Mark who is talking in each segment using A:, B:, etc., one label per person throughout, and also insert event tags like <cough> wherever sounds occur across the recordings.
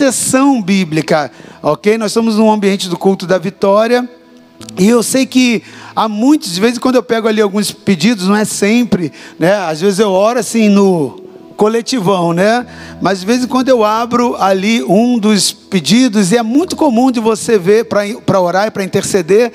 A: sessão bíblica, ok? Nós estamos num ambiente do culto da vitória. E eu sei que há muitos, de vez em quando eu pego ali alguns pedidos, não é sempre, né? Às vezes eu oro assim no coletivão, né? Mas de vez em quando eu abro ali um dos pedidos e é muito comum de você ver para orar e para interceder.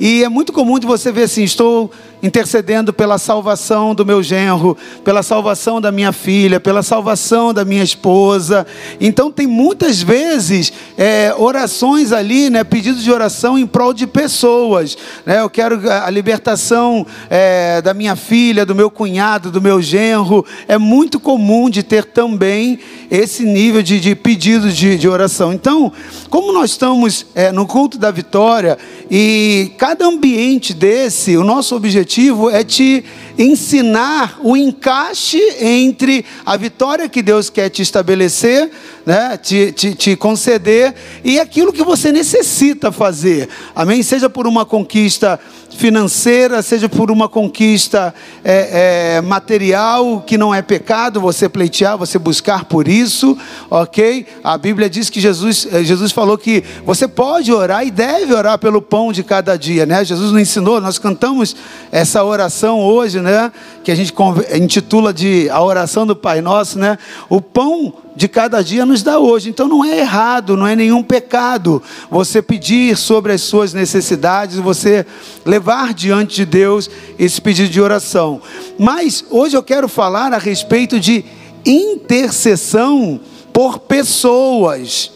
A: E é muito comum de você ver assim, estou intercedendo pela salvação do meu genro, pela salvação da minha filha, pela salvação da minha esposa. Então tem muitas vezes é, orações ali, né, pedidos de oração em prol de pessoas. Né? Eu quero a libertação é, da minha filha, do meu cunhado, do meu genro. É muito comum de ter também esse nível de, de pedidos de, de oração. Então, como nós estamos é, no culto da vitória e cada ambiente desse, o nosso objetivo objetivo é te ensinar o encaixe entre a vitória que Deus quer te estabelecer, né, te, te, te conceder, e aquilo que você necessita fazer. Amém? Seja por uma conquista financeira, seja por uma conquista é, é, material, que não é pecado, você pleitear, você buscar por isso, ok? A Bíblia diz que Jesus, é, Jesus falou que você pode orar e deve orar pelo pão de cada dia, né? Jesus nos ensinou, nós cantamos essa oração hoje, né? Que a gente intitula de a oração do Pai Nosso, né? O pão de cada dia nos dá hoje. Então não é errado, não é nenhum pecado você pedir sobre as suas necessidades, você levar diante de Deus esse pedido de oração. Mas hoje eu quero falar a respeito de intercessão por pessoas,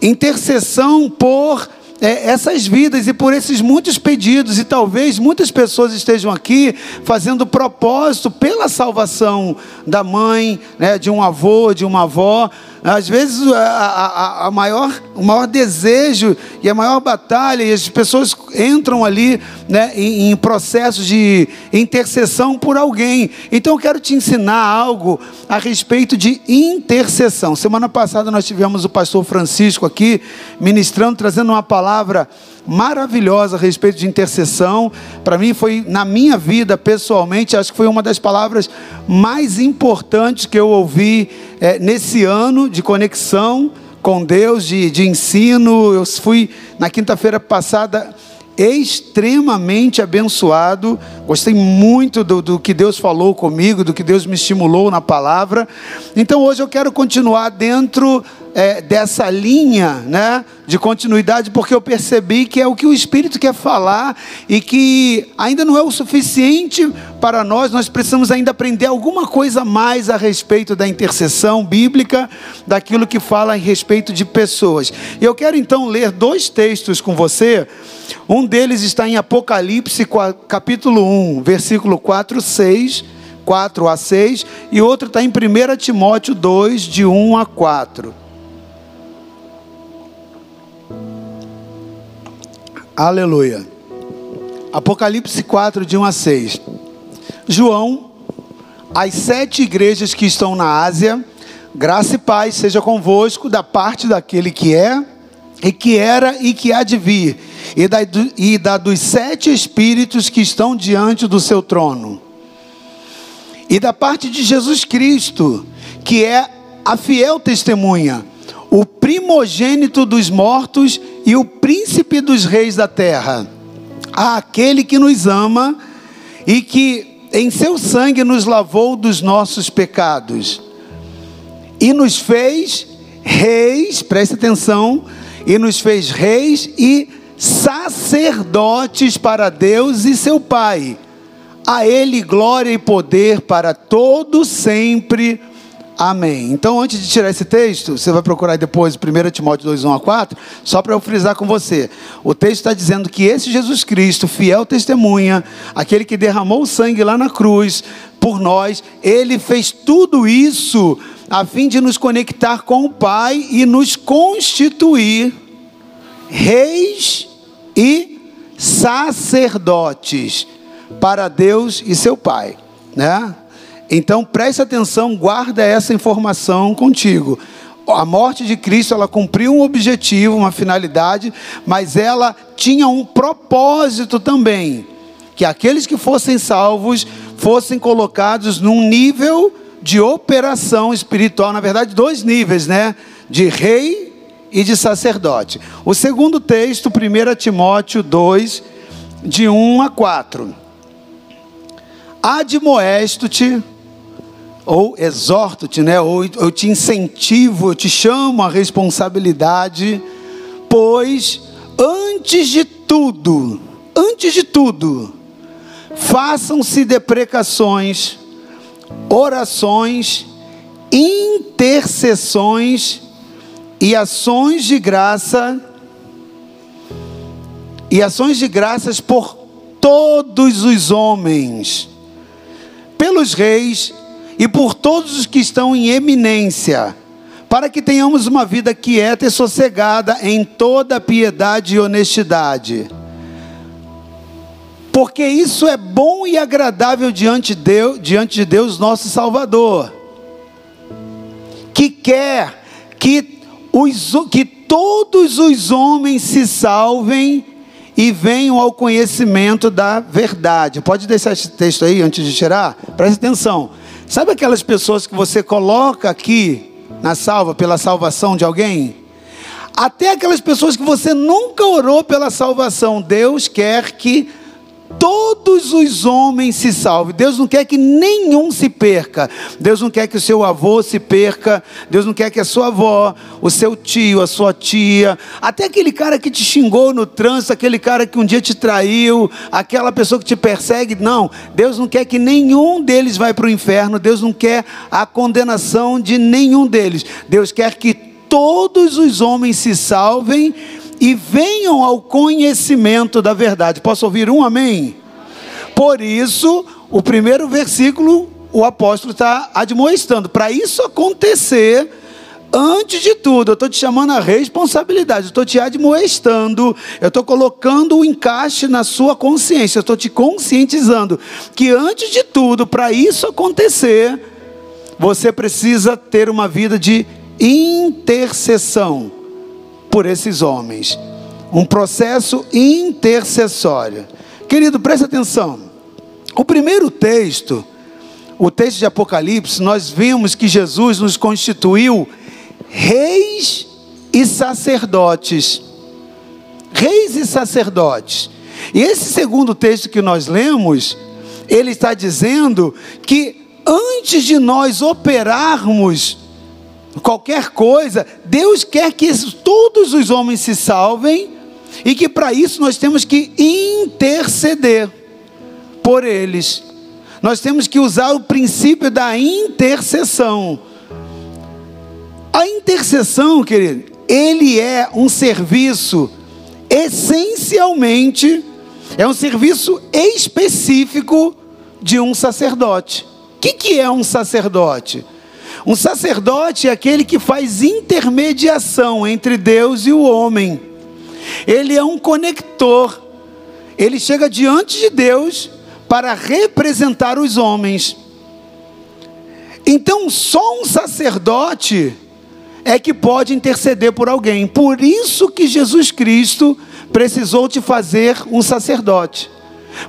A: intercessão por é, essas vidas e por esses muitos pedidos, e talvez muitas pessoas estejam aqui fazendo propósito pela salvação da mãe, né, de um avô, de uma avó, às vezes a, a, a, maior, o maior desejo e a maior batalha, e as pessoas entram ali né, em, em processos de intercessão por alguém. Então eu quero te ensinar algo a respeito de intercessão. Semana passada nós tivemos o pastor Francisco aqui ministrando, trazendo uma palavra maravilhosa a respeito de intercessão. Para mim foi, na minha vida pessoalmente, acho que foi uma das palavras mais importantes que eu ouvi é, nesse ano de conexão com Deus, de, de ensino. Eu fui na quinta-feira passada extremamente abençoado. Gostei muito do, do, que Deus falou comigo, do que Deus me estimulou na palavra. Então hoje eu quero continuar dentro é, dessa linha né, de continuidade, porque eu percebi que é o que o Espírito quer falar e que ainda não é o suficiente para nós, nós precisamos ainda aprender alguma coisa mais a respeito da intercessão bíblica, daquilo que fala a respeito de pessoas. E eu quero então ler dois textos com você. Um deles está em Apocalipse, capítulo 1, versículo 4, 6. 4 a 6, e outro está em 1 Timóteo 2, de 1 a 4. Aleluia. Apocalipse 4, de 1 a 6. João, as sete igrejas que estão na Ásia, graça e paz seja convosco da parte daquele que é, e que era e que há de vir, e da, e da dos sete espíritos que estão diante do seu trono, e da parte de Jesus Cristo, que é a fiel testemunha o primogênito dos mortos e o príncipe dos reis da terra, aquele que nos ama e que em seu sangue nos lavou dos nossos pecados e nos fez reis, preste atenção, e nos fez reis e sacerdotes para Deus e seu Pai. A Ele glória e poder para todo sempre. Amém. Então, antes de tirar esse texto, você vai procurar depois 1 Timóteo 2, 1 a 4, só para eu frisar com você. O texto está dizendo que esse Jesus Cristo, fiel testemunha, aquele que derramou o sangue lá na cruz por nós, ele fez tudo isso a fim de nos conectar com o Pai e nos constituir reis e sacerdotes para Deus e seu Pai, né? Então preste atenção, guarda essa informação contigo. A morte de Cristo, ela cumpriu um objetivo, uma finalidade, mas ela tinha um propósito também, que aqueles que fossem salvos fossem colocados num nível de operação espiritual, na verdade, dois níveis, né? De rei e de sacerdote. O segundo texto, 1 Timóteo 2, de 1 a 4. Admoesto-te, ou exorto-te, né? ou eu te incentivo, eu te chamo à responsabilidade, pois antes de tudo, antes de tudo, façam-se deprecações, orações, intercessões e ações de graça e ações de graças por todos os homens, pelos reis e por todos os que estão em eminência, para que tenhamos uma vida quieta e sossegada em toda piedade e honestidade. Porque isso é bom e agradável diante de Deus, diante de Deus nosso Salvador, que quer que, os, que todos os homens se salvem e venham ao conhecimento da verdade. Pode deixar esse texto aí antes de tirar? Preste atenção. Sabe aquelas pessoas que você coloca aqui na salva pela salvação de alguém? Até aquelas pessoas que você nunca orou pela salvação, Deus quer que todos os homens se salvem. Deus não quer que nenhum se perca. Deus não quer que o seu avô se perca. Deus não quer que a sua avó, o seu tio, a sua tia, até aquele cara que te xingou no trânsito, aquele cara que um dia te traiu, aquela pessoa que te persegue. Não, Deus não quer que nenhum deles vá para o inferno. Deus não quer a condenação de nenhum deles. Deus quer que todos os homens se salvem e venham ao conhecimento da verdade. Posso ouvir um amém? Por isso, o primeiro versículo, o apóstolo está admoestando. Para isso acontecer, antes de tudo, eu estou te chamando a responsabilidade, eu estou te admoestando, eu estou colocando o encaixe na sua consciência, eu estou te conscientizando que antes de tudo, para isso acontecer, você precisa ter uma vida de intercessão por esses homens. Um processo intercessório. Querido, preste atenção. O primeiro texto, o texto de Apocalipse, nós vimos que Jesus nos constituiu reis e sacerdotes. Reis e sacerdotes. E esse segundo texto que nós lemos, ele está dizendo que antes de nós operarmos qualquer coisa, Deus quer que todos os homens se salvem e que para isso nós temos que interceder por eles. Nós temos que usar o princípio da intercessão. A intercessão, querido, ele é um serviço essencialmente é um serviço específico de um sacerdote. O que, que é um sacerdote? Um sacerdote é aquele que faz intermediação entre Deus e o homem. Ele é um conector. Ele chega diante de Deus para representar os homens. Então, só um sacerdote é que pode interceder por alguém. Por isso que Jesus Cristo precisou te fazer um sacerdote.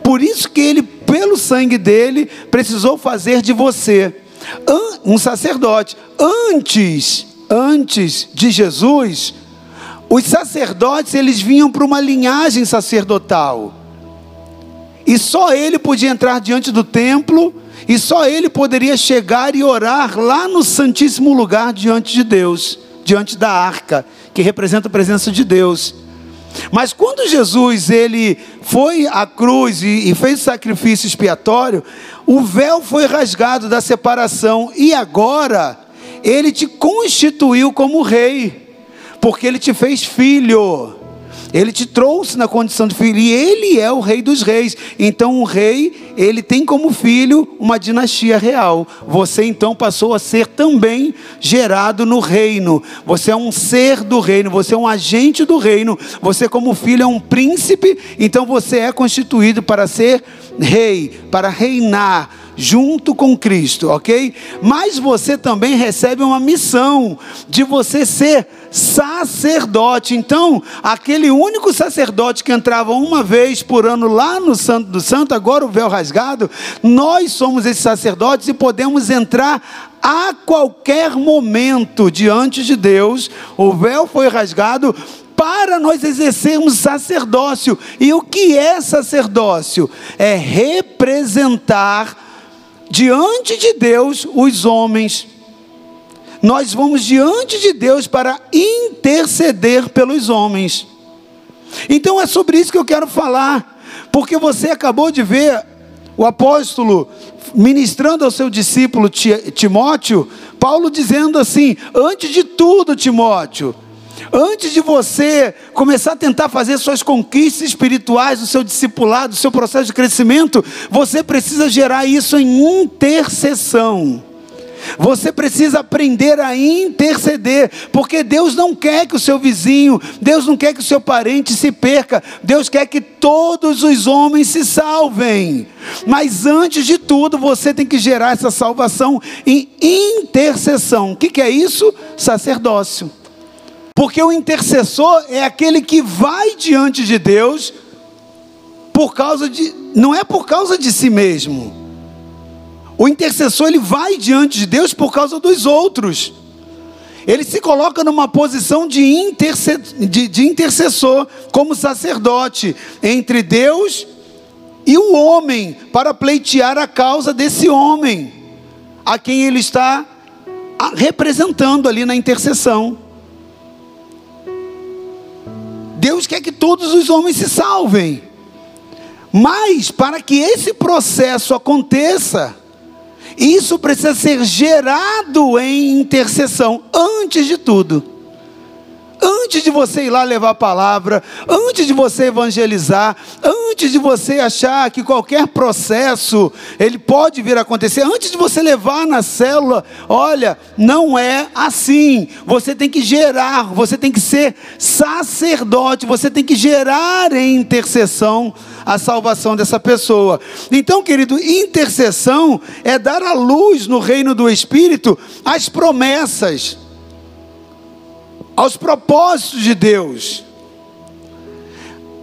A: Por isso que ele, pelo sangue dele, precisou fazer de você um sacerdote. Antes, antes de Jesus, os sacerdotes eles vinham para uma linhagem sacerdotal. E só ele podia entrar diante do templo, e só ele poderia chegar e orar lá no santíssimo lugar diante de Deus, diante da arca, que representa a presença de Deus. Mas quando Jesus ele foi à cruz e, fez o sacrifício expiatório, o véu foi rasgado da separação e agora ele te constituiu como rei, porque ele te fez filho. Ele te trouxe na condição de filho e ele é o rei dos reis. Então o rei, ele tem como filho uma dinastia real. Você então passou a ser também gerado no reino. Você é um ser do reino, você é um agente do reino. Você como filho é um príncipe, então você é constituído para ser rei, para reinar junto com Cristo, ok? Mas você também recebe uma missão de você ser sacerdote. Então, aquele único sacerdote que entrava uma vez por ano lá no Santo do Santo, agora o véu rasgado, nós somos esses sacerdotes e podemos entrar a qualquer momento diante de Deus. O véu foi rasgado para nós exercermos sacerdócio. E o que é sacerdócio? É representar diante de Deus os homens nós vamos diante de Deus para interceder pelos homens. Então é sobre isso que eu quero falar, porque você acabou de ver o apóstolo ministrando ao seu discípulo Timóteo, Paulo dizendo assim: antes de tudo, Timóteo, antes de você começar a tentar fazer suas conquistas espirituais, o seu discipulado, o seu processo de crescimento, você precisa gerar isso em intercessão. Você precisa aprender a interceder, porque Deus não quer que o seu vizinho, Deus não quer que o seu parente se perca, Deus quer que todos os homens se salvem. Mas antes de tudo, você tem que gerar essa salvação em intercessão. O que, que é isso? Sacerdócio. Porque o intercessor é aquele que vai diante de Deus por causa de, não é por causa de si mesmo o intercessor ele vai diante de Deus por causa dos outros. Ele se coloca numa posição de, interce... de, de intercessor, como sacerdote, entre Deus e o homem, para pleitear a causa desse homem, a quem ele está representando ali na intercessão. Deus quer que todos os homens se salvem, mas para que esse processo aconteça, isso precisa ser gerado em intercessão, antes de tudo. Antes de você ir lá levar a palavra, antes de você evangelizar, antes de você achar que qualquer processo ele pode vir a acontecer, antes de você levar na célula, olha, não é assim. Você tem que gerar, você tem que ser sacerdote, você tem que gerar em intercessão a salvação dessa pessoa. Então, querido, intercessão é dar a luz no reino do Espírito as promessas, aos propósitos de Deus.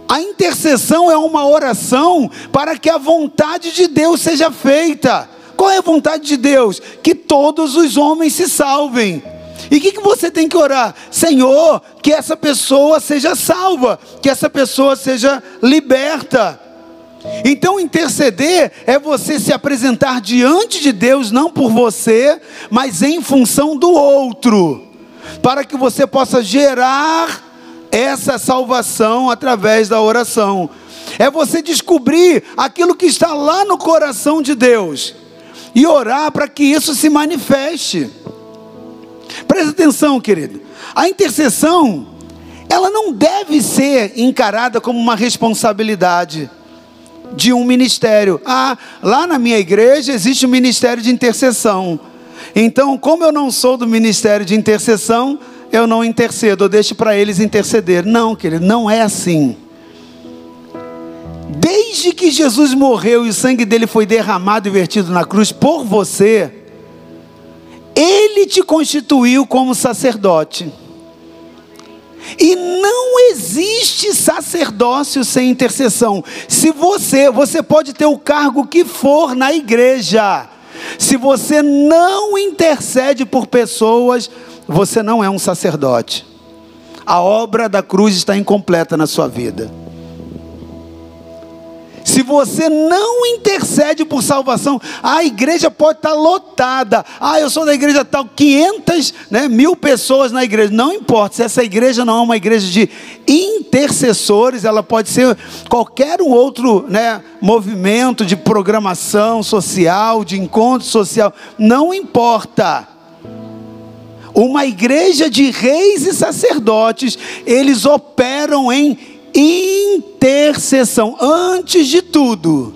A: A intercessão é uma oração para que a vontade de Deus seja feita. Qual é a vontade de Deus? Que todos os homens se salvem. E o que, que você tem que orar? Senhor, que essa pessoa seja salva, que essa pessoa seja liberta. Então, interceder é você se apresentar diante de Deus, não por você, mas em função do outro, para que você possa gerar essa salvação através da oração. É você descobrir aquilo que está lá no coração de Deus e orar para que isso se manifeste. Presta atenção, querido. A intercessão, ela não deve ser encarada como uma responsabilidade de um ministério. Ah, lá na minha igreja existe um ministério de intercessão. Então, como eu não sou do ministério de intercessão, eu não intercedo, eu deixo para eles interceder. Não, querido, não é assim. Desde que Jesus morreu e o sangue dele foi derramado e vertido na cruz por você, ele te constituiu como sacerdote. E não existe sacerdócio sem intercessão. Se você, você pode ter o cargo que for na igreja. Se você não intercede por pessoas, você não é um sacerdote. A obra da cruz está incompleta na sua vida. Se você não intercede por salvação, a igreja pode estar lotada. Ah, eu sou da igreja tal, 500, né, mil pessoas na igreja. Não importa, se essa igreja não é uma igreja de intercessores, ela pode ser qualquer outro né, movimento de programação social, de encontro social. Não importa uma igreja de reis e sacerdotes, eles operam em intercessão. Antes de tudo,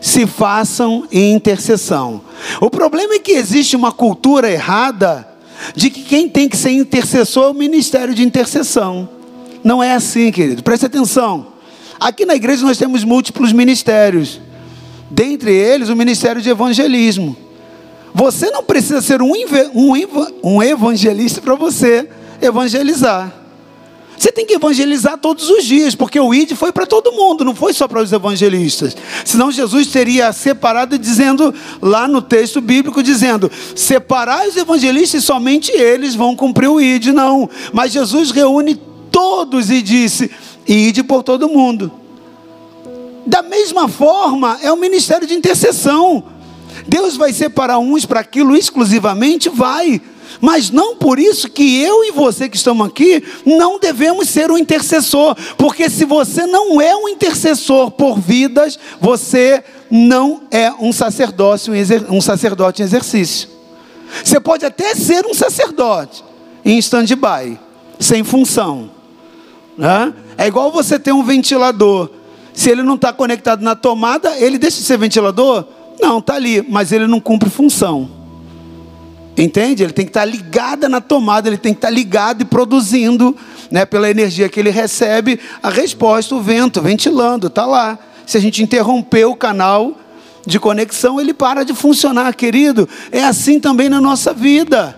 A: se façam intercessão. O problema é que existe uma cultura errada de que quem tem que ser intercessor é o ministério de intercessão. Não é assim, querido. Preste atenção. Aqui na igreja nós temos múltiplos ministérios. Dentre eles, o ministério de evangelismo. Você não precisa ser um, um evangelista para você evangelizar. Você tem que evangelizar todos os dias, porque o ID foi para todo mundo, não foi só para os evangelistas. Senão Jesus teria separado dizendo lá no texto bíblico dizendo: "Separai os evangelistas e somente eles vão cumprir o ID". Não, mas Jesus reúne todos e disse: "Ide por todo mundo". Da mesma forma, é o ministério de intercessão. Deus vai separar uns para aquilo exclusivamente? Vai. Mas não por isso que eu e você que estamos aqui não devemos ser um intercessor, porque se você não é um intercessor por vidas, você não é um sacerdócio, um sacerdote em exercício. Você pode até ser um sacerdote em stand-by, sem função. Né? É igual você ter um ventilador. Se ele não está conectado na tomada, ele deixa de ser ventilador? Não, está ali, mas ele não cumpre função. Entende? Ele tem que estar ligado na tomada, ele tem que estar ligado e produzindo, né, pela energia que ele recebe, a resposta, o vento, ventilando, está lá. Se a gente interromper o canal de conexão, ele para de funcionar, querido. É assim também na nossa vida.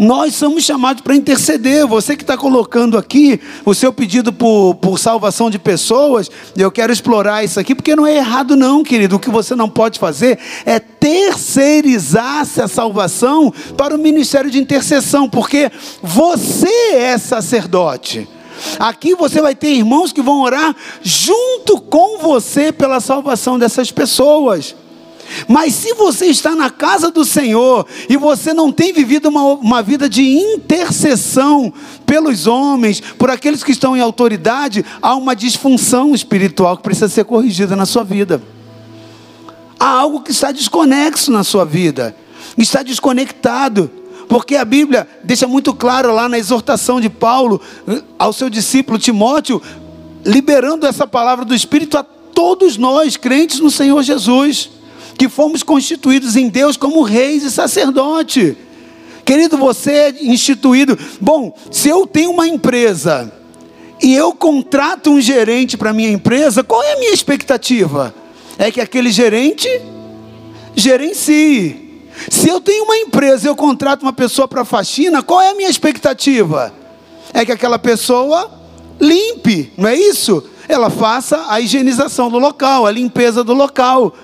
A: Nós somos chamados para interceder. Você que está colocando aqui o seu pedido por, por salvação de pessoas, eu quero explorar isso aqui, porque não é errado, não, querido. O que você não pode fazer é terceirizar-se a salvação para o ministério de intercessão, porque você é sacerdote. Aqui você vai ter irmãos que vão orar junto com você pela salvação dessas pessoas. Mas se você está na casa do Senhor e você não tem vivido uma, uma vida de intercessão pelos homens, por aqueles que estão em autoridade, há uma disfunção espiritual que precisa ser corrigida na sua vida. Há algo que está desconexo na sua vida, está desconectado. Porque a Bíblia deixa muito claro lá na exortação de Paulo eh, ao seu discípulo Timóteo, liberando essa palavra do Espírito a todos nós, crentes no Senhor Jesus que fomos constituídos em Deus como reis e sacerdote. Querido, você é instituído. Bom, se eu tenho uma empresa e eu contrato um gerente para minha empresa, qual é a minha expectativa? É que aquele gerente gerencie. Se eu tenho uma empresa e eu contrato uma pessoa para faxina, qual é a minha expectativa? É que aquela pessoa limpe, não é isso? Ela faça a higienização do local, a limpeza do local.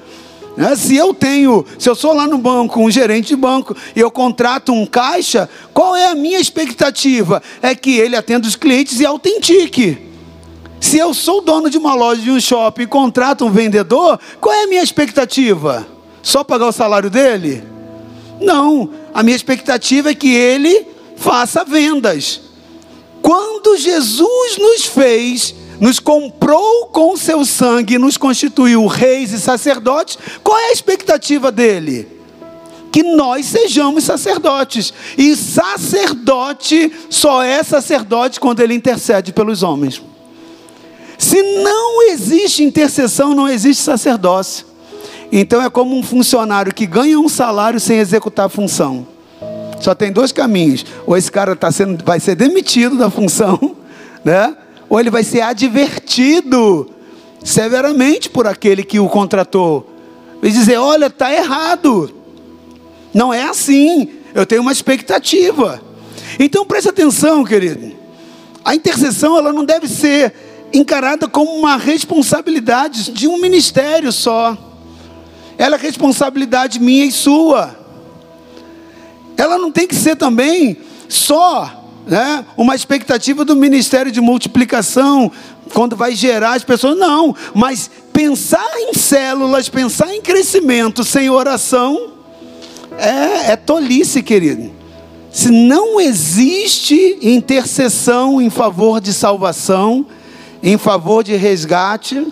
A: Né? Se eu tenho, se eu sou lá no banco, um gerente de banco, e eu contrato um caixa, qual é a minha expectativa? É que ele atenda os clientes e autentique. Se eu sou dono de uma loja de um shopping e contrato um vendedor, qual é a minha expectativa? Só pagar o salário dele? Não, a minha expectativa é que ele faça vendas. Quando Jesus nos fez nos comprou com seu sangue, nos constituiu reis e sacerdotes, qual é a expectativa dele? Que nós sejamos sacerdotes. E sacerdote só é sacerdote quando ele intercede pelos homens. Se não existe intercessão, não existe sacerdócio. Então é como um funcionário que ganha um salário sem executar a função. Só tem dois caminhos: ou esse cara tá sendo, vai ser demitido da função, <laughs> né? Ou ele vai ser advertido severamente por aquele que o contratou. E dizer: olha, está errado. Não é assim. Eu tenho uma expectativa. Então preste atenção, querido. A intercessão ela não deve ser encarada como uma responsabilidade de um ministério só. Ela é responsabilidade minha e sua. Ela não tem que ser também só né, uma expectativa do ministério de multiplicação, quando vai gerar as pessoas, não, mas pensar em células, pensar em crescimento sem oração, é, é tolice, querido. Se não existe intercessão em favor de salvação, em favor de resgate,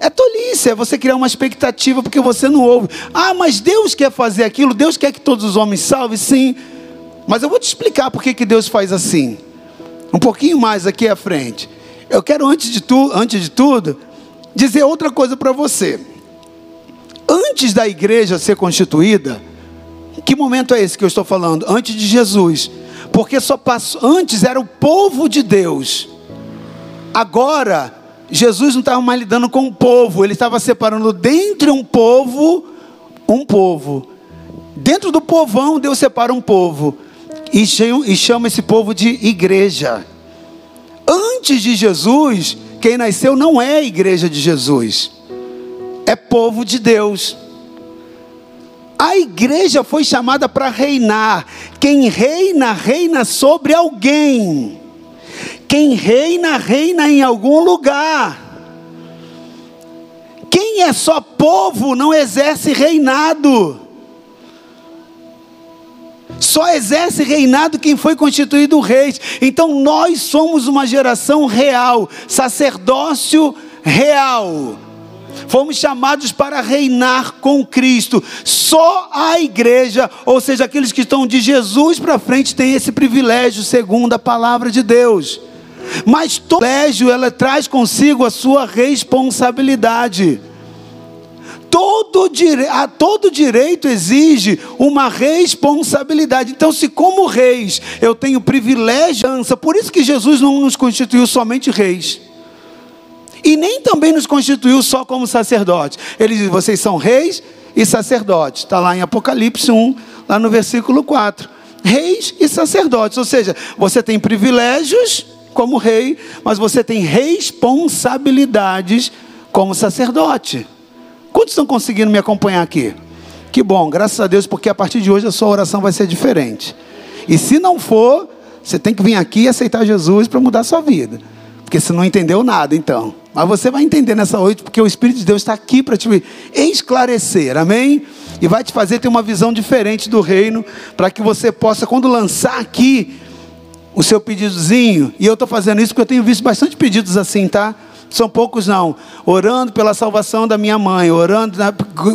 A: é tolice, é você criar uma expectativa porque você não ouve. Ah, mas Deus quer fazer aquilo, Deus quer que todos os homens salvem, sim. Mas eu vou te explicar por que Deus faz assim. Um pouquinho mais aqui à frente. Eu quero, antes de, tu, antes de tudo, dizer outra coisa para você. Antes da igreja ser constituída, que momento é esse que eu estou falando? Antes de Jesus. Porque só passou, antes era o povo de Deus. Agora, Jesus não estava mais lidando com o povo, ele estava separando dentre um povo, um povo. Dentro do povão, Deus separa um povo e chama esse povo de igreja. Antes de Jesus, quem nasceu não é a igreja de Jesus, é povo de Deus. A igreja foi chamada para reinar. Quem reina, reina sobre alguém. Quem reina, reina em algum lugar. Quem é só povo não exerce reinado. Só exerce reinado quem foi constituído rei. Então nós somos uma geração real, sacerdócio real. Fomos chamados para reinar com Cristo. Só a igreja, ou seja, aqueles que estão de Jesus para frente, têm esse privilégio, segundo a palavra de Deus. Mas todo privilégio ela traz consigo a sua responsabilidade. Todo, a todo direito exige uma responsabilidade. Então, se como reis eu tenho privilégio, por isso que Jesus não nos constituiu somente reis. E nem também nos constituiu só como sacerdotes. Ele diz: vocês são reis e sacerdotes. Está lá em Apocalipse 1, lá no versículo 4. Reis e sacerdotes. Ou seja, você tem privilégios como rei, mas você tem responsabilidades como sacerdote. Quantos estão conseguindo me acompanhar aqui? Que bom, graças a Deus, porque a partir de hoje a sua oração vai ser diferente. E se não for, você tem que vir aqui e aceitar Jesus para mudar a sua vida. Porque você não entendeu nada, então. Mas você vai entender nessa noite, porque o Espírito de Deus está aqui para te esclarecer, amém? E vai te fazer ter uma visão diferente do reino, para que você possa, quando lançar aqui o seu pedidozinho, e eu estou fazendo isso porque eu tenho visto bastante pedidos assim, tá? São poucos não. Orando pela salvação da minha mãe, orando,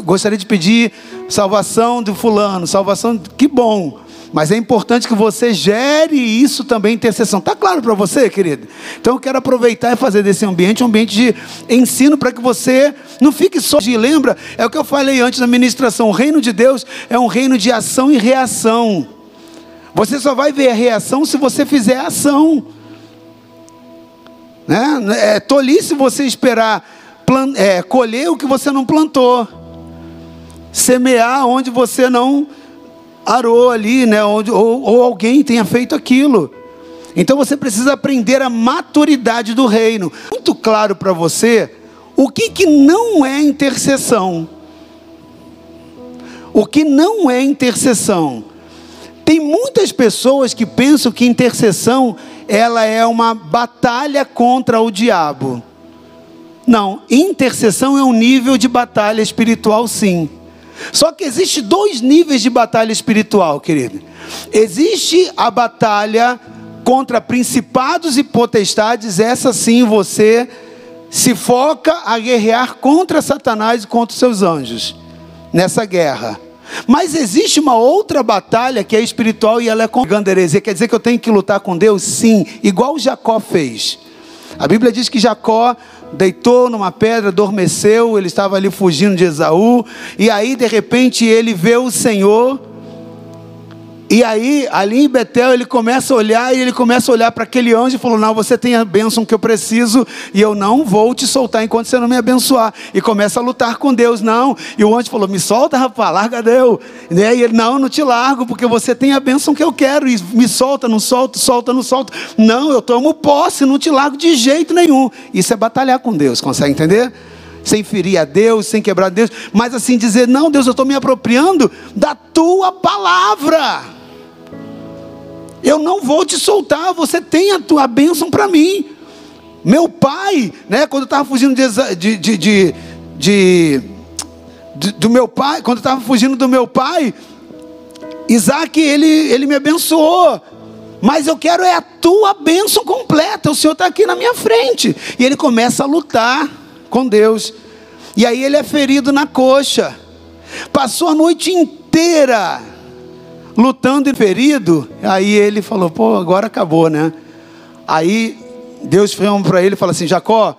A: gostaria de pedir salvação do fulano, salvação, que bom. Mas é importante que você gere isso também, intercessão. Está claro para você, querido? Então eu quero aproveitar e fazer desse ambiente um ambiente de ensino para que você não fique só de. Lembra? É o que eu falei antes na ministração. O reino de Deus é um reino de ação e reação. Você só vai ver a reação se você fizer a ação. Né? É tolice você esperar plan, é, colher o que você não plantou, semear onde você não arou ali, né? Onde, ou, ou alguém tenha feito aquilo. Então você precisa aprender a maturidade do reino. Muito claro para você o que, que não é intercessão. O que não é intercessão. Tem muitas pessoas que pensam que intercessão ela é uma batalha contra o diabo. Não, intercessão é um nível de batalha espiritual, sim. Só que existe dois níveis de batalha espiritual, querido. Existe a batalha contra principados e potestades, essa sim você se foca a guerrear contra Satanás e contra os seus anjos nessa guerra. Mas existe uma outra batalha que é espiritual e ela é contra heresia. Quer dizer que eu tenho que lutar com Deus? Sim, igual Jacó fez. A Bíblia diz que Jacó deitou numa pedra, adormeceu, ele estava ali fugindo de Esaú, e aí de repente ele vê o Senhor e aí, ali em Betel, ele começa a olhar e ele começa a olhar para aquele anjo e falou: Não, você tem a bênção que eu preciso e eu não vou te soltar enquanto você não me abençoar. E começa a lutar com Deus, não. E o anjo falou: Me solta, rapaz, larga Deus. Né? E ele: Não, não te largo, porque você tem a bênção que eu quero. E me solta, não solta, solta, não solta. Não, eu tomo posse, não te largo de jeito nenhum. Isso é batalhar com Deus, consegue entender? sem ferir a Deus, sem quebrar Deus, mas assim dizer: não, Deus, eu estou me apropriando da tua palavra. Eu não vou te soltar, você tem a tua bênção para mim. Meu pai, né, quando eu estava fugindo de, de, de, de, do meu pai, quando eu estava fugindo do meu pai, Isaac, ele, ele me abençoou. Mas eu quero é a tua bênção completa. O Senhor está aqui na minha frente. E ele começa a lutar com Deus. E aí ele é ferido na coxa. Passou a noite inteira lutando e ferido, aí ele falou: pô, agora acabou, né? Aí Deus falou para ele falou assim: Jacó,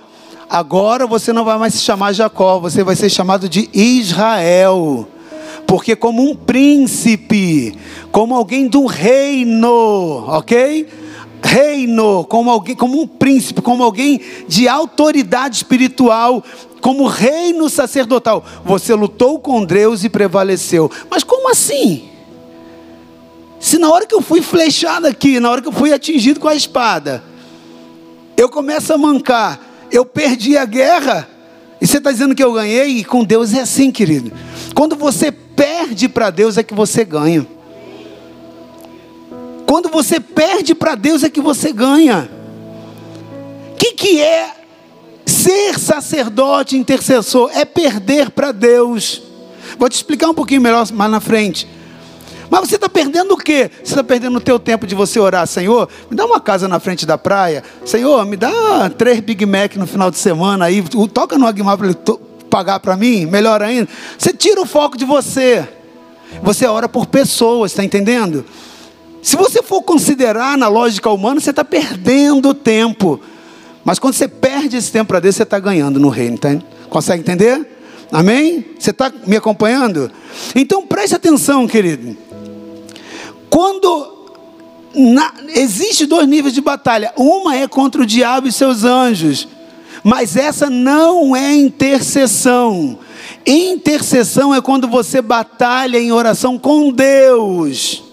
A: agora você não vai mais se chamar Jacó, você vai ser chamado de Israel. Porque, como um príncipe, como alguém do reino, ok? reino, como alguém, como um príncipe, como alguém de autoridade espiritual, como reino sacerdotal. Você lutou com Deus e prevaleceu. Mas como assim? Se na hora que eu fui flechado aqui, na hora que eu fui atingido com a espada, eu começo a mancar, eu perdi a guerra, e você está dizendo que eu ganhei, e com Deus é assim, querido. Quando você perde para Deus é que você ganha. Quando você perde para Deus é que você ganha. O que, que é ser sacerdote intercessor? É perder para Deus. Vou te explicar um pouquinho melhor mais na frente. Mas você está perdendo o quê? Você está perdendo o teu tempo de você orar, Senhor, me dá uma casa na frente da praia. Senhor, me dá três Big Mac no final de semana aí. Toca no Aguimar para ele pagar para mim, melhor ainda. Você tira o foco de você. Você ora por pessoas, está entendendo? Se você for considerar na lógica humana, você está perdendo tempo. Mas quando você perde esse tempo para Deus, você está ganhando no reino. Tá? Consegue entender? Amém? Você está me acompanhando? Então preste atenção, querido. Quando na, existe dois níveis de batalha, uma é contra o diabo e seus anjos, mas essa não é intercessão. Intercessão é quando você batalha em oração com Deus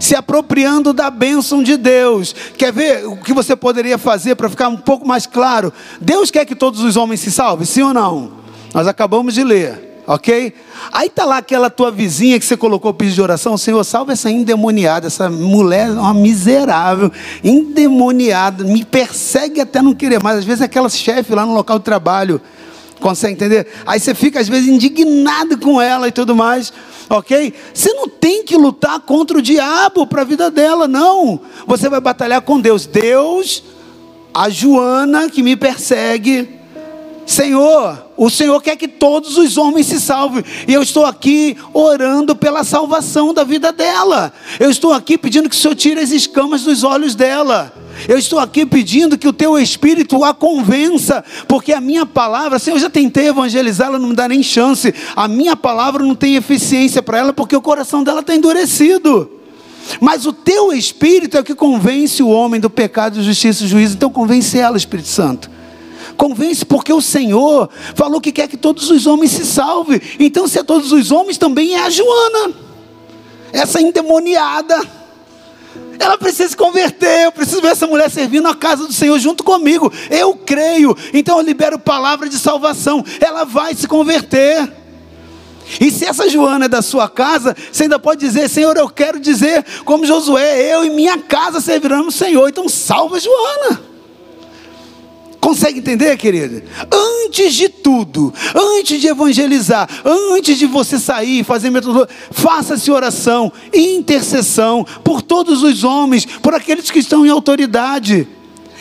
A: se apropriando da bênção de Deus. Quer ver o que você poderia fazer para ficar um pouco mais claro? Deus quer que todos os homens se salvem, sim ou não? Nós acabamos de ler, ok? Aí está lá aquela tua vizinha que você colocou o pedido de oração, Senhor, salva essa endemoniada, essa mulher, uma miserável, endemoniada, me persegue até não querer mais. Às vezes é aquela chefe lá no local de trabalho, consegue entender? Aí você fica às vezes indignado com ela e tudo mais ok? Você não tem que lutar contra o diabo para a vida dela, não. Você vai batalhar com Deus. Deus, a Joana que me persegue, Senhor, o Senhor quer que todos os homens se salvem, e eu estou aqui orando pela salvação da vida dela. Eu estou aqui pedindo que o Senhor tire as escamas dos olhos dela. Eu estou aqui pedindo que o teu espírito a convença, porque a minha palavra, assim, eu já tentei evangelizar, ela não me dá nem chance. A minha palavra não tem eficiência para ela, porque o coração dela está endurecido. Mas o teu espírito é o que convence o homem do pecado, justiça e juízo. Então convence ela, Espírito Santo. Convence porque o Senhor falou que quer que todos os homens se salvem. Então, se é todos os homens, também é a Joana, essa endemoniada ela precisa se converter. Eu preciso ver essa mulher servindo a casa do Senhor junto comigo. Eu creio. Então eu libero palavra de salvação. Ela vai se converter. E se essa Joana é da sua casa, você ainda pode dizer: Senhor, eu quero dizer, como Josué, eu e minha casa serviremos o Senhor. Então salva Joana. Consegue entender, querida? Antes de tudo, antes de evangelizar, antes de você sair e fazer metodologia, faça-se oração, intercessão por todos os homens, por aqueles que estão em autoridade.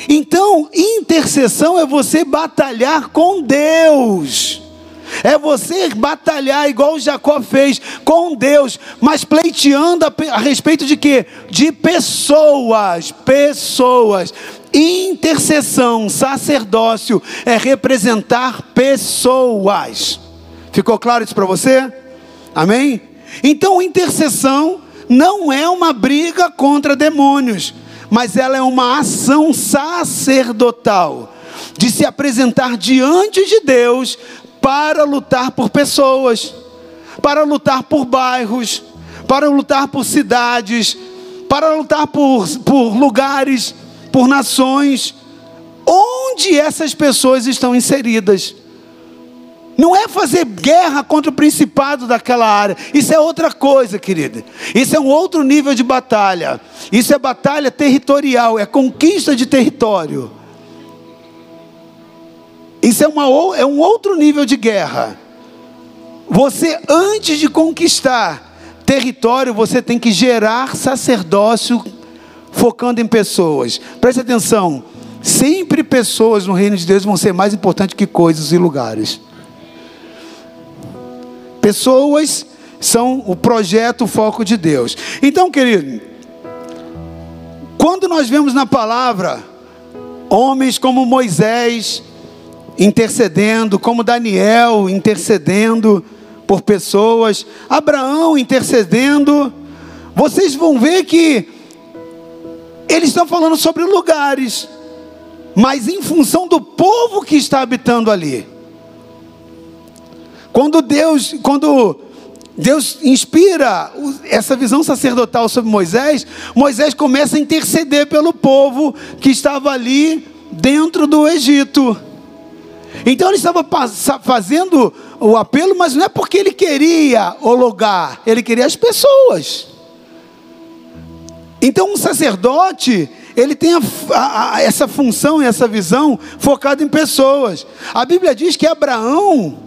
A: Então, intercessão é você batalhar com Deus. É você batalhar igual Jacó fez com Deus, mas pleiteando a, a respeito de quê? De pessoas, pessoas. Intercessão, sacerdócio é representar pessoas. Ficou claro isso para você? Amém? Então, intercessão não é uma briga contra demônios, mas ela é uma ação sacerdotal de se apresentar diante de Deus para lutar por pessoas, para lutar por bairros, para lutar por cidades, para lutar por, por lugares por nações, onde essas pessoas estão inseridas. Não é fazer guerra contra o principado daquela área. Isso é outra coisa, querida. Isso é um outro nível de batalha. Isso é batalha territorial, é conquista de território. Isso é, uma, é um outro nível de guerra. Você, antes de conquistar território, você tem que gerar sacerdócio focando em pessoas. Preste atenção. Sempre pessoas no reino de Deus vão ser mais importantes que coisas e lugares. Pessoas são o projeto, o foco de Deus. Então, querido, quando nós vemos na palavra homens como Moisés intercedendo, como Daniel intercedendo por pessoas, Abraão intercedendo, vocês vão ver que eles estão falando sobre lugares, mas em função do povo que está habitando ali. Quando Deus, quando Deus inspira essa visão sacerdotal sobre Moisés, Moisés começa a interceder pelo povo que estava ali dentro do Egito. Então ele estava fazendo o apelo, mas não é porque ele queria o lugar, ele queria as pessoas. Então um sacerdote, ele tem a, a, a, essa função e essa visão focada em pessoas. A Bíblia diz que Abraão,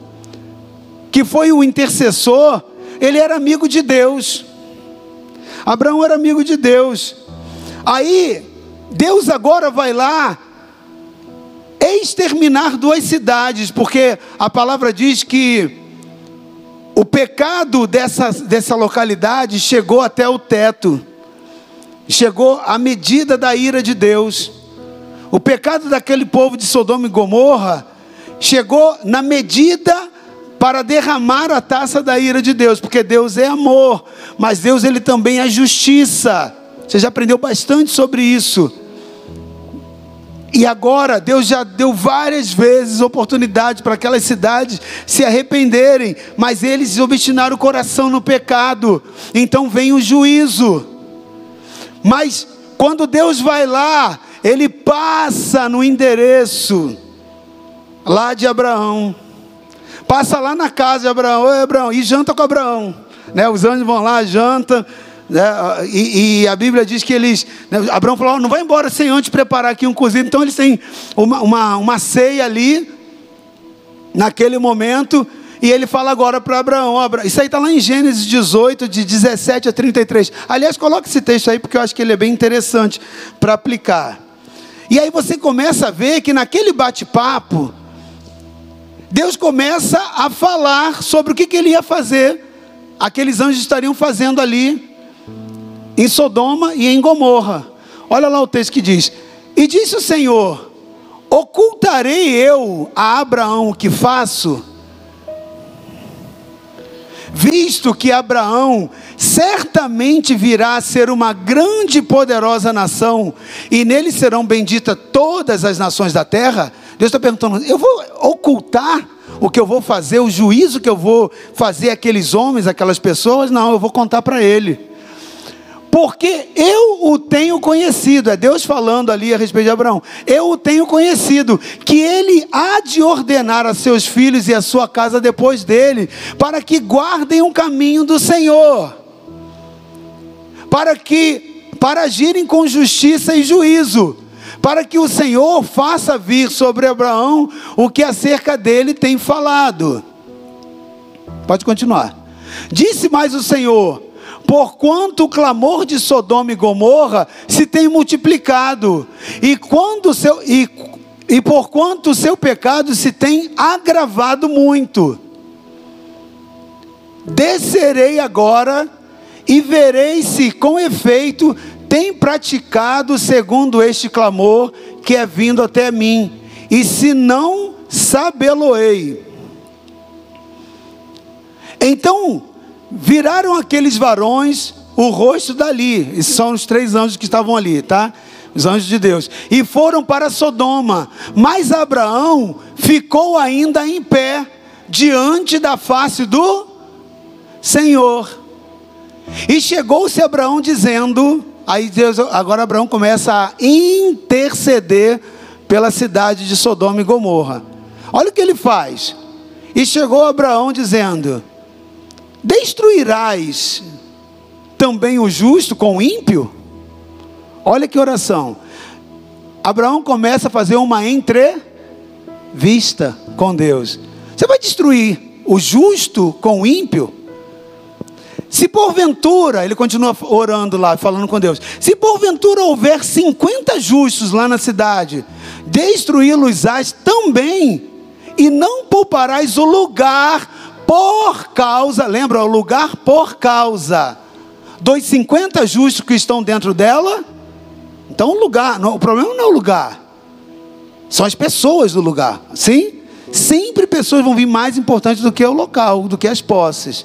A: que foi o intercessor, ele era amigo de Deus. Abraão era amigo de Deus. Aí, Deus agora vai lá exterminar duas cidades, porque a palavra diz que o pecado dessa, dessa localidade chegou até o teto, chegou à medida da ira de Deus. O pecado daquele povo de Sodoma e Gomorra chegou na medida para derramar a taça da ira de Deus, porque Deus é amor, mas Deus ele também é justiça. Você já aprendeu bastante sobre isso. E agora Deus já deu várias vezes oportunidade para aquelas cidades se arrependerem, mas eles obstinaram o coração no pecado. Então vem o juízo. Mas quando Deus vai lá, ele passa no endereço lá de Abraão. Passa lá na casa de Abraão, oi Abraão, e janta com Abraão. Né? Os anjos vão lá, janta. Né? E, e, a Bíblia diz que eles. Né? Abraão falou: não vai embora sem antes preparar aqui um cozido. Então eles têm uma, uma, uma ceia ali, naquele momento. E ele fala agora para Abraão, isso aí está lá em Gênesis 18, de 17 a 33. Aliás, coloque esse texto aí, porque eu acho que ele é bem interessante para aplicar. E aí você começa a ver que naquele bate-papo, Deus começa a falar sobre o que, que ele ia fazer, aqueles anjos estariam fazendo ali, em Sodoma e em Gomorra. Olha lá o texto que diz: E disse o Senhor: Ocultarei eu a Abraão o que faço? Visto que Abraão certamente virá a ser uma grande e poderosa nação, e nele serão benditas todas as nações da terra, Deus está perguntando: eu vou ocultar o que eu vou fazer, o juízo que eu vou fazer aqueles homens, aquelas pessoas? Não, eu vou contar para ele. Porque eu o tenho conhecido, é Deus falando ali a respeito de Abraão. Eu o tenho conhecido, que ele há de ordenar a seus filhos e a sua casa depois dele, para que guardem o caminho do Senhor, para que para agirem com justiça e juízo para que o Senhor faça vir sobre Abraão o que acerca dele tem falado. Pode continuar. Disse mais o Senhor: Porquanto o clamor de Sodoma e Gomorra se tem multiplicado, e quando seu e, e porquanto o seu pecado se tem agravado muito. Descerei agora e verei se com efeito tem praticado segundo este clamor que é vindo até mim, e se não, sabê-lo-ei. Então viraram aqueles varões o rosto dali, são os três anjos que estavam ali, tá? Os anjos de Deus, e foram para Sodoma, mas Abraão ficou ainda em pé diante da face do Senhor. E chegou-se Abraão dizendo: Aí Deus, agora Abraão começa a interceder pela cidade de Sodoma e Gomorra. Olha o que ele faz. E chegou Abraão dizendo: Destruirás também o justo com o ímpio? Olha que oração. Abraão começa a fazer uma entrevista com Deus. Você vai destruir o justo com o ímpio? Se porventura, ele continua orando lá, falando com Deus. Se porventura houver 50 justos lá na cidade, destruí-los-ás também, e não pouparás o lugar por causa, lembra, o lugar por causa dos 50 justos que estão dentro dela. Então o lugar, não, o problema não é o lugar, são as pessoas do lugar, sim? Sempre pessoas vão vir mais importantes do que o local, do que as posses.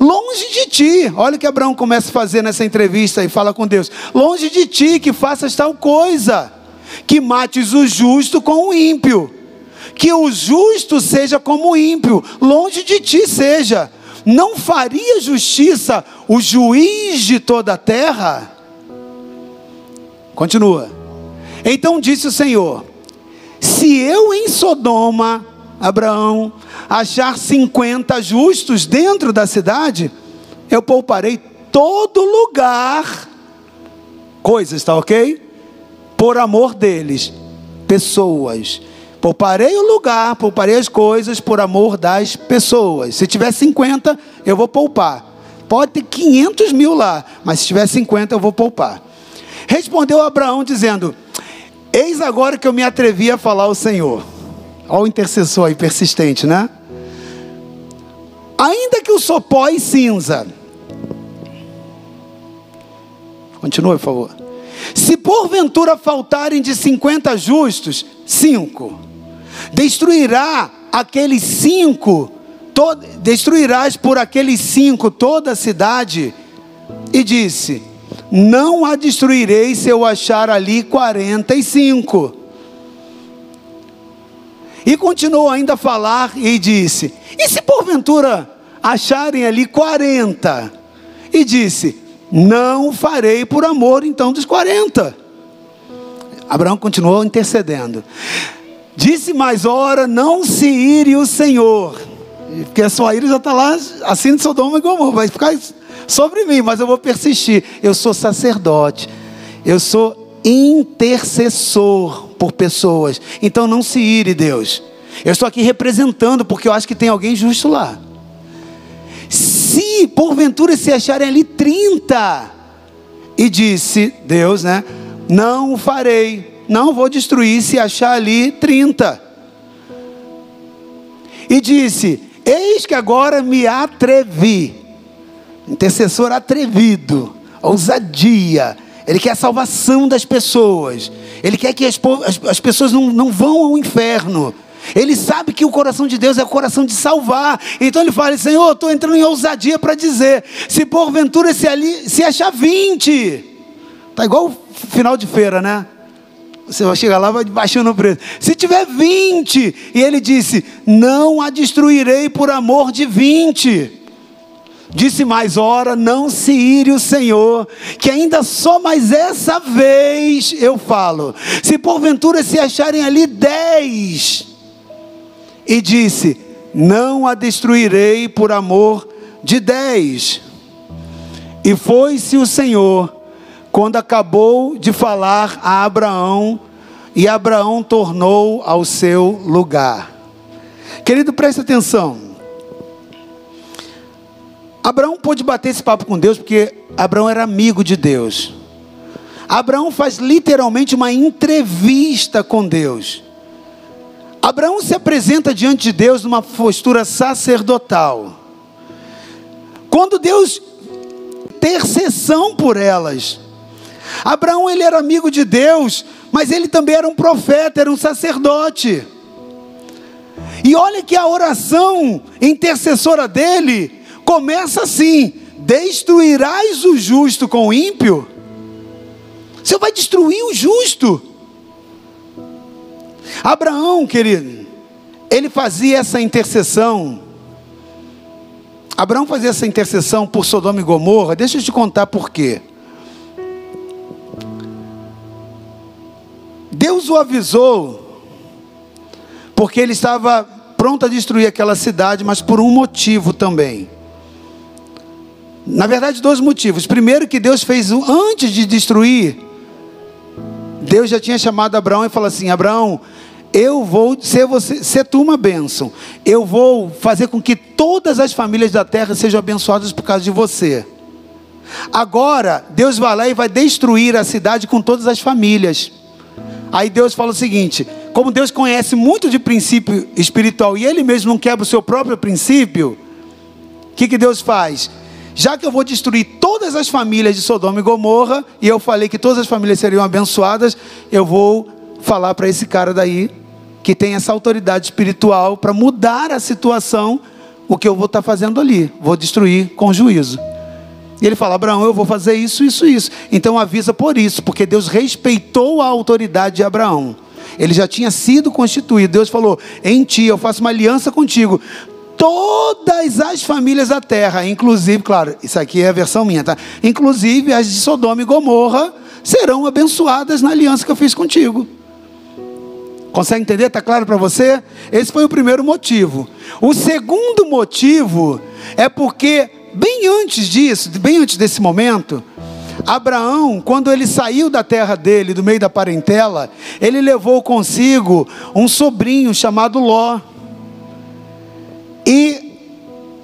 A: Longe de ti, olha o que Abraão começa a fazer nessa entrevista e fala com Deus: longe de ti que faças tal coisa, que mates o justo com o ímpio, que o justo seja como o ímpio, longe de ti seja. Não faria justiça o juiz de toda a terra? Continua. Então disse o Senhor: Se eu em Sodoma, Abraão, achar 50 justos dentro da cidade, eu pouparei todo lugar, coisas, está ok? Por amor deles, pessoas. Pouparei o lugar, pouparei as coisas por amor das pessoas. Se tiver 50, eu vou poupar. Pode ter 500 mil lá, mas se tiver 50, eu vou poupar. Respondeu Abraão, dizendo: Eis agora que eu me atrevi a falar ao Senhor. Olha o intercessor aí, persistente, né? Ainda que o sopó e cinza. Continue, por favor. Se porventura faltarem de 50 justos, cinco. Destruirá aqueles cinco, destruirás por aqueles cinco toda a cidade. E disse: Não a destruirei se eu achar ali 45. E continuou ainda a falar e disse: E se porventura acharem ali 40? E disse: Não farei por amor então dos 40. Abraão continuou intercedendo. Disse mais ora: Não se ire o Senhor. Porque a sua ira já está lá, assim de Sodoma e Gomorra. Vai ficar sobre mim, mas eu vou persistir. Eu sou sacerdote. Eu sou intercessor por pessoas. Então não se ire, Deus. Eu estou aqui representando porque eu acho que tem alguém justo lá. Se porventura se acharem ali 30, e disse Deus, né? Não o farei, não vou destruir se achar ali 30. E disse: Eis que agora me atrevi. Intercessor atrevido, ousadia. Ele quer a salvação das pessoas. Ele quer que as, as, as pessoas não, não vão ao inferno. Ele sabe que o coração de Deus é o coração de salvar. Então ele fala: Senhor, estou entrando em ousadia para dizer: se porventura se, ali, se achar 20, tá igual final de feira, né? Você vai chegar lá, vai baixando o preço. Se tiver 20, e ele disse: Não a destruirei por amor de 20. Disse mais: Ora, não se ire o Senhor, que ainda só mais essa vez eu falo. Se porventura se acharem ali dez, e disse: Não a destruirei por amor de dez. E foi-se o Senhor, quando acabou de falar a Abraão, e Abraão tornou ao seu lugar. Querido, preste atenção. Abraão pôde bater esse papo com Deus porque Abraão era amigo de Deus. Abraão faz literalmente uma entrevista com Deus. Abraão se apresenta diante de Deus numa postura sacerdotal. Quando Deus intercessão por elas. Abraão ele era amigo de Deus, mas ele também era um profeta, era um sacerdote. E olha que a oração intercessora dele começa assim: destruirás o justo com o ímpio? Você vai destruir o justo. Abraão, querido, ele fazia essa intercessão. Abraão fazia essa intercessão por Sodoma e Gomorra. Deixa eu te contar por quê. Deus o avisou, porque ele estava pronto a destruir aquela cidade, mas por um motivo também. Na verdade, dois motivos. Primeiro, que Deus fez antes de destruir, Deus já tinha chamado Abraão e falou assim: Abraão, eu vou ser, você, ser tu uma bênção. Eu vou fazer com que todas as famílias da terra sejam abençoadas por causa de você. Agora, Deus vai lá e vai destruir a cidade com todas as famílias. Aí Deus fala o seguinte: como Deus conhece muito de princípio espiritual e Ele mesmo não quebra o seu próprio princípio, o que, que Deus faz? já que eu vou destruir todas as famílias de Sodoma e Gomorra, e eu falei que todas as famílias seriam abençoadas, eu vou falar para esse cara daí, que tem essa autoridade espiritual, para mudar a situação o que eu vou estar fazendo ali, vou destruir com juízo. E ele fala: Abraão, eu vou fazer isso, isso, isso. Então avisa por isso, porque Deus respeitou a autoridade de Abraão. Ele já tinha sido constituído. Deus falou: Em ti eu faço uma aliança contigo. Todas as famílias da terra, inclusive, claro, isso aqui é a versão minha, tá? Inclusive as de Sodoma e Gomorra, serão abençoadas na aliança que eu fiz contigo. Consegue entender? Está claro para você? Esse foi o primeiro motivo. O segundo motivo é porque, bem antes disso, bem antes desse momento, Abraão, quando ele saiu da terra dele, do meio da parentela, ele levou consigo um sobrinho chamado Ló. E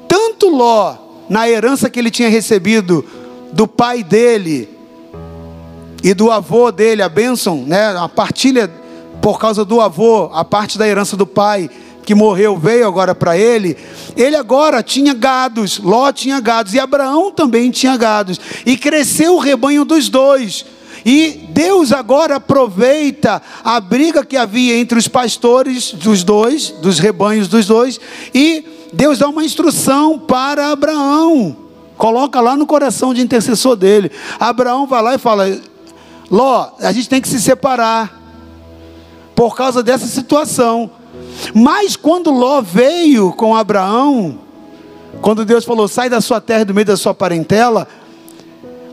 A: tanto Ló, na herança que ele tinha recebido do pai dele e do avô dele, a bênção, né, a partilha por causa do avô, a parte da herança do pai que morreu veio agora para ele. Ele agora tinha gados, Ló tinha gados e Abraão também tinha gados. E cresceu o rebanho dos dois. E Deus agora aproveita a briga que havia entre os pastores dos dois, dos rebanhos dos dois, e Deus dá uma instrução para Abraão. Coloca lá no coração de intercessor dele. Abraão vai lá e fala: Ló, a gente tem que se separar por causa dessa situação. Mas quando Ló veio com Abraão, quando Deus falou: sai da sua terra do meio da sua parentela,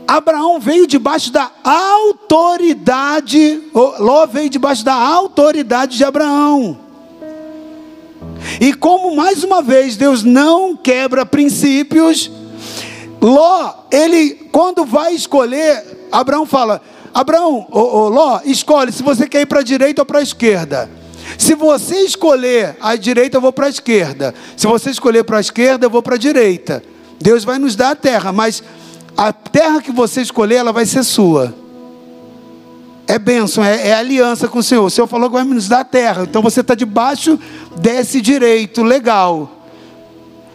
A: Abraão veio debaixo da autoridade, Ló veio debaixo da autoridade de Abraão. E como mais uma vez Deus não quebra princípios, Ló, ele quando vai escolher, Abraão fala: Abraão, Ló, escolhe se você quer ir para a direita ou para a esquerda. Se você escolher a direita, eu vou para a esquerda. Se você escolher para a esquerda, eu vou para a direita. Deus vai nos dar a terra, mas a terra que você escolher, ela vai ser sua. É bênção, é, é aliança com o Senhor. O Senhor falou que vai nos dar a terra. Então você está debaixo desse direito, legal.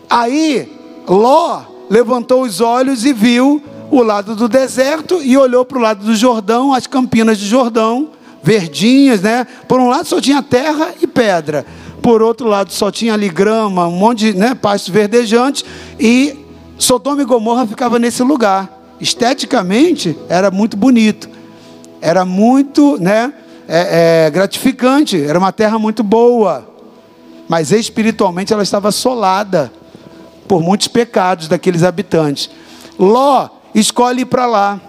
A: Aí, Ló levantou os olhos e viu o lado do deserto e olhou para o lado do Jordão, as campinas de Jordão, verdinhas, né? Por um lado só tinha terra e pedra, por outro lado só tinha ali grama, um monte de né, pastos verdejantes e Sodoma e Gomorra ficava nesse lugar. Esteticamente era muito bonito, era muito, né? É, é, gratificante, era uma terra muito boa, mas espiritualmente ela estava assolada por muitos pecados daqueles habitantes. Ló escolhe ir para lá.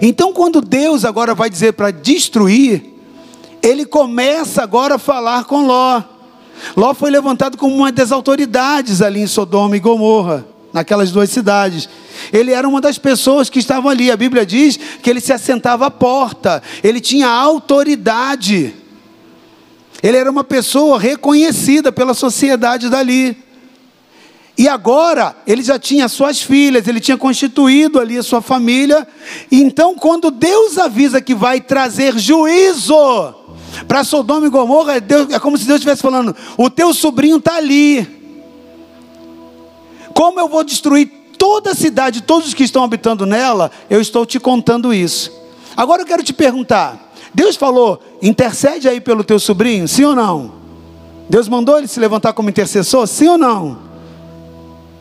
A: Então, quando Deus agora vai dizer para destruir, ele começa agora a falar com Ló. Ló foi levantado como uma das autoridades ali em Sodoma e Gomorra, naquelas duas cidades. Ele era uma das pessoas que estavam ali. A Bíblia diz que ele se assentava à porta, ele tinha autoridade. Ele era uma pessoa reconhecida pela sociedade dali. E agora ele já tinha suas filhas, ele tinha constituído ali a sua família. Então, quando Deus avisa que vai trazer juízo para Sodoma e Gomorra, Deus, é como se Deus estivesse falando: o teu sobrinho está ali. Como eu vou destruir toda a cidade, todos os que estão habitando nela, eu estou te contando isso. Agora eu quero te perguntar: Deus falou, intercede aí pelo teu sobrinho, sim ou não? Deus mandou ele se levantar como intercessor, sim ou não?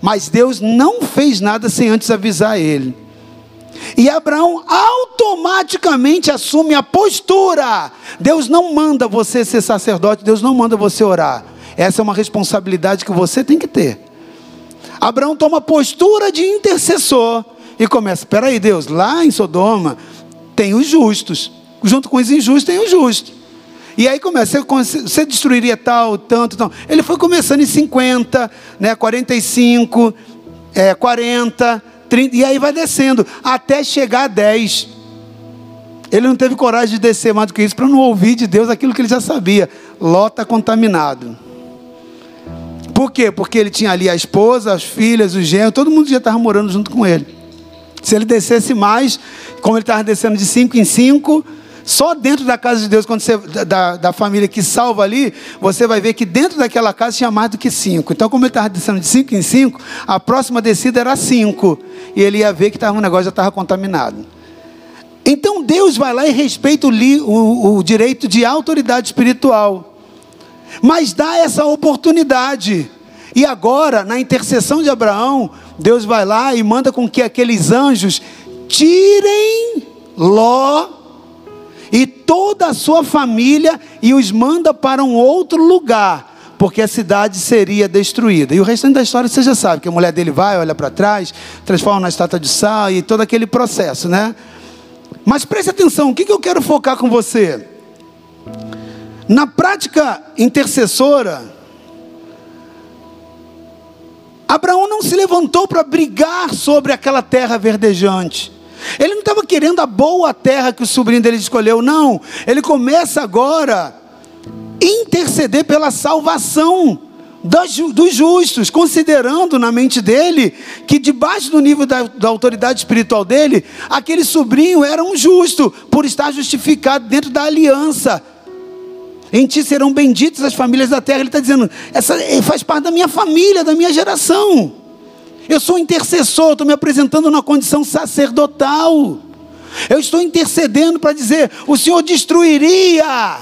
A: Mas Deus não fez nada sem antes avisar ele. E Abraão automaticamente assume a postura. Deus não manda você ser sacerdote, Deus não manda você orar. Essa é uma responsabilidade que você tem que ter. Abraão toma postura de intercessor e começa: espera aí, Deus, lá em Sodoma tem os justos, junto com os injustos tem os justos. E aí começa, você destruiria tal, tanto, tal. Ele foi começando em 50, né, 45, é, 40, 30, e aí vai descendo, até chegar a 10. Ele não teve coragem de descer mais do que isso, para não ouvir de Deus aquilo que ele já sabia. Ló está contaminado. Por quê? Porque ele tinha ali a esposa, as filhas, os genros, todo mundo já estava morando junto com ele. Se ele descesse mais, como ele estava descendo de 5 em 5, só dentro da casa de Deus, quando você, da, da família que salva ali, você vai ver que dentro daquela casa tinha mais do que cinco. Então, como ele estava descendo de cinco em cinco, a próxima descida era cinco. E ele ia ver que tava, um negócio já estava contaminado. Então Deus vai lá e respeita o, o, o direito de autoridade espiritual. Mas dá essa oportunidade. E agora, na intercessão de Abraão, Deus vai lá e manda com que aqueles anjos tirem Ló e toda a sua família e os manda para um outro lugar, porque a cidade seria destruída. E o restante da história você já sabe, que a mulher dele vai, olha para trás, transforma na estátua de sal e todo aquele processo, né? Mas preste atenção, o que eu quero focar com você? Na prática intercessora, Abraão não se levantou para brigar sobre aquela terra verdejante. Ele não estava querendo a boa terra que o sobrinho dele escolheu, não. Ele começa agora a interceder pela salvação dos justos, considerando na mente dele que debaixo do nível da, da, autoridade espiritual dele, aquele sobrinho era um justo, por estar justificado dentro da aliança. Em ti serão benditas as famílias da terra. Ele está dizendo, essa faz parte da minha família, da minha geração. Eu sou intercessor, estou me apresentando na condição sacerdotal. Eu estou intercedendo para dizer: o Senhor destruiria.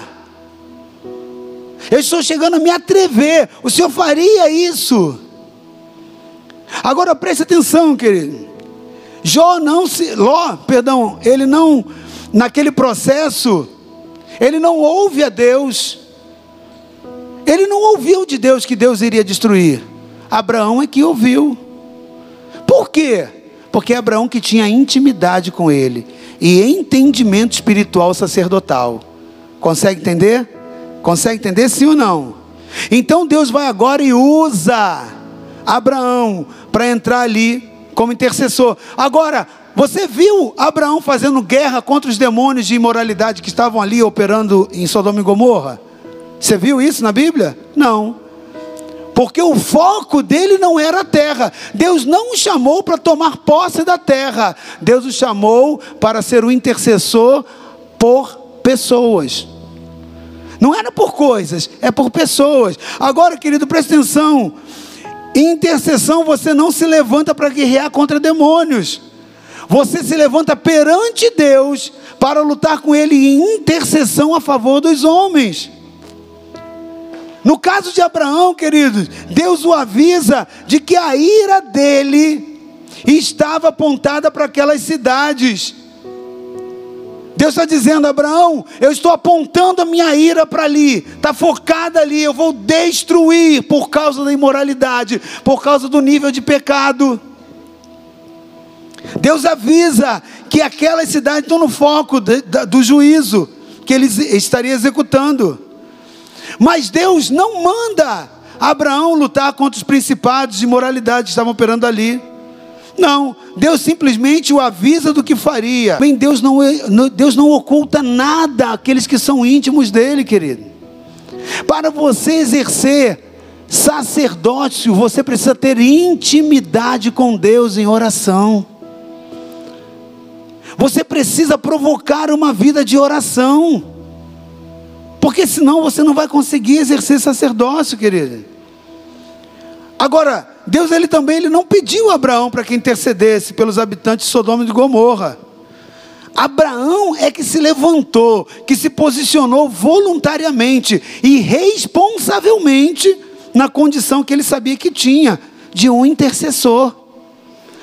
A: Eu estou chegando a me atrever. O Senhor faria isso. Agora preste atenção, querido. Jó não se. Ló, perdão, ele não. Naquele processo, ele não ouve a Deus. Ele não ouviu de Deus que Deus iria destruir. Abraão é que ouviu. Por quê? Porque é Abraão que tinha intimidade com ele e entendimento espiritual sacerdotal. Consegue entender? Consegue entender sim ou não? Então Deus vai agora e usa Abraão para entrar ali como intercessor. Agora, você viu Abraão fazendo guerra contra os demônios de imoralidade que estavam ali operando em Sodoma e Gomorra? Você viu isso na Bíblia? Não porque o foco dele não era a terra. Deus não o chamou para tomar posse da terra, Deus o chamou para ser o intercessor por pessoas. Não era por coisas, é por pessoas. Agora, querido, presta atenção. Em intercessão você não se levanta para guerrear contra demônios. Você se levanta perante Deus para lutar com Ele em intercessão a favor dos homens. No caso de Abraão, queridos, Deus o avisa de que a ira dele estava apontada para aquelas cidades. Deus está dizendo, Abraão, eu estou apontando a minha ira para ali, está focada ali, eu vou destruir por causa da imoralidade, por causa do nível de pecado. Deus avisa que aquelas cidades estão no foco do juízo que ele estaria executando. Mas Deus não manda Abraão lutar contra os principados de moralidade que estavam operando ali. Não, Deus simplesmente o avisa do que faria. Bem, Deus não, Deus não oculta nada àqueles que são íntimos dele, querido. Para você exercer sacerdócio, você precisa ter intimidade com Deus em oração. Você precisa provocar uma vida de oração. Porque senão você não vai conseguir exercer sacerdócio, querido. Agora, Deus ele também ele não pediu a Abraão para que intercedesse pelos habitantes de Sodoma e de Gomorra. Abraão é que se levantou, que se posicionou voluntariamente e responsavelmente na condição que ele sabia que tinha de um intercessor.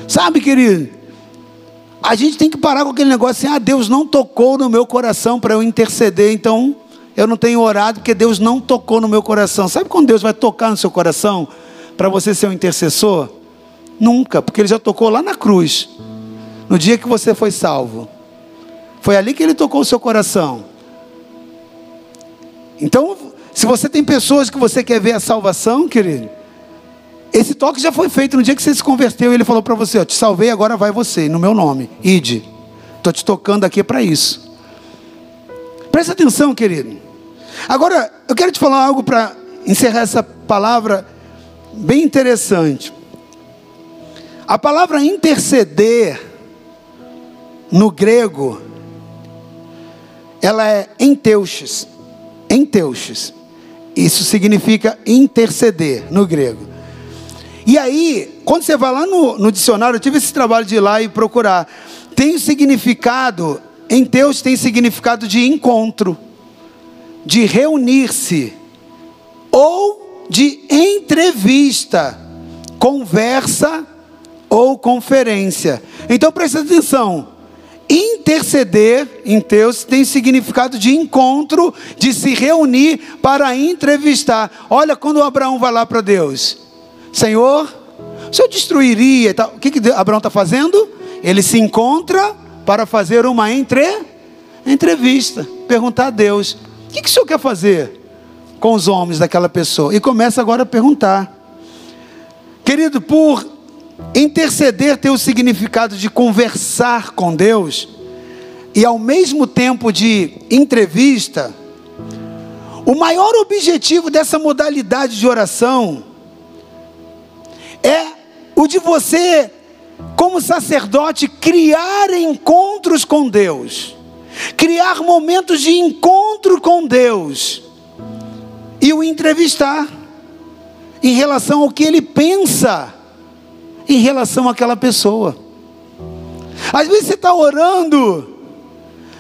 A: Sabe, querido? A gente tem que parar com aquele negócio assim: ah, Deus não tocou no meu coração para eu interceder, então eu não tenho orado porque Deus não tocou no meu coração. Sabe quando Deus vai tocar no seu coração para você ser um intercessor? Nunca, porque Ele já tocou lá na cruz, no dia que você foi salvo. Foi ali que Ele tocou o seu coração. Então, se você tem pessoas que você quer ver a salvação, querido, esse toque já foi feito no dia que você se converteu. Ele falou para você: ó, Te salvei, agora vai você, no meu nome. Ide. Estou te tocando aqui para isso. Presta atenção, querido. Agora, eu quero te falar algo para encerrar essa palavra bem interessante. A palavra interceder no grego, ela é enteuxes. Enteuxes. Isso significa interceder no grego. E aí, quando você vai lá no, no dicionário, eu tive esse trabalho de ir lá e procurar. Tem o significado em Deus tem significado de encontro, de reunir-se, ou de entrevista, conversa ou conferência. Então presta atenção. Interceder em Deus tem significado de encontro, de se reunir para entrevistar. Olha quando Abraão vai lá para Deus: Senhor, o senhor destruiria. O que, que Abraão está fazendo? Ele se encontra para fazer uma entre, entrevista, perguntar a Deus: o que, que o senhor quer fazer com os homens daquela pessoa? E começa agora a perguntar. Querido, por interceder ter o significado de conversar com Deus e ao mesmo tempo de entrevista, o maior objetivo dessa modalidade de oração é o de você como sacerdote, criar encontros com Deus, criar momentos de encontro com Deus e o entrevistar em relação ao que ele pensa em relação àquela pessoa. Às vezes você está orando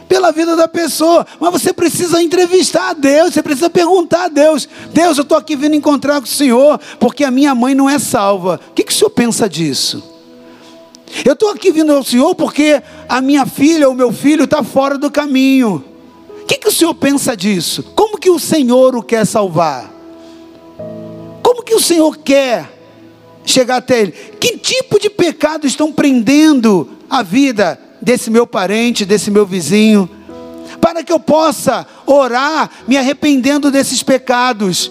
A: pela vida da pessoa, mas você precisa entrevistar a Deus, você precisa perguntar a Deus: Deus, eu estou aqui vindo encontrar com o Senhor, porque a minha mãe não é salva. O que, que o Senhor pensa disso? Eu estou aqui vindo ao Senhor porque a minha filha ou meu filho está fora do caminho. O que, que o Senhor pensa disso? Como que o Senhor o quer salvar? Como que o Senhor quer chegar até Ele? Que tipo de pecado estão prendendo a vida desse meu parente, desse meu vizinho? Para que eu possa orar me arrependendo desses pecados.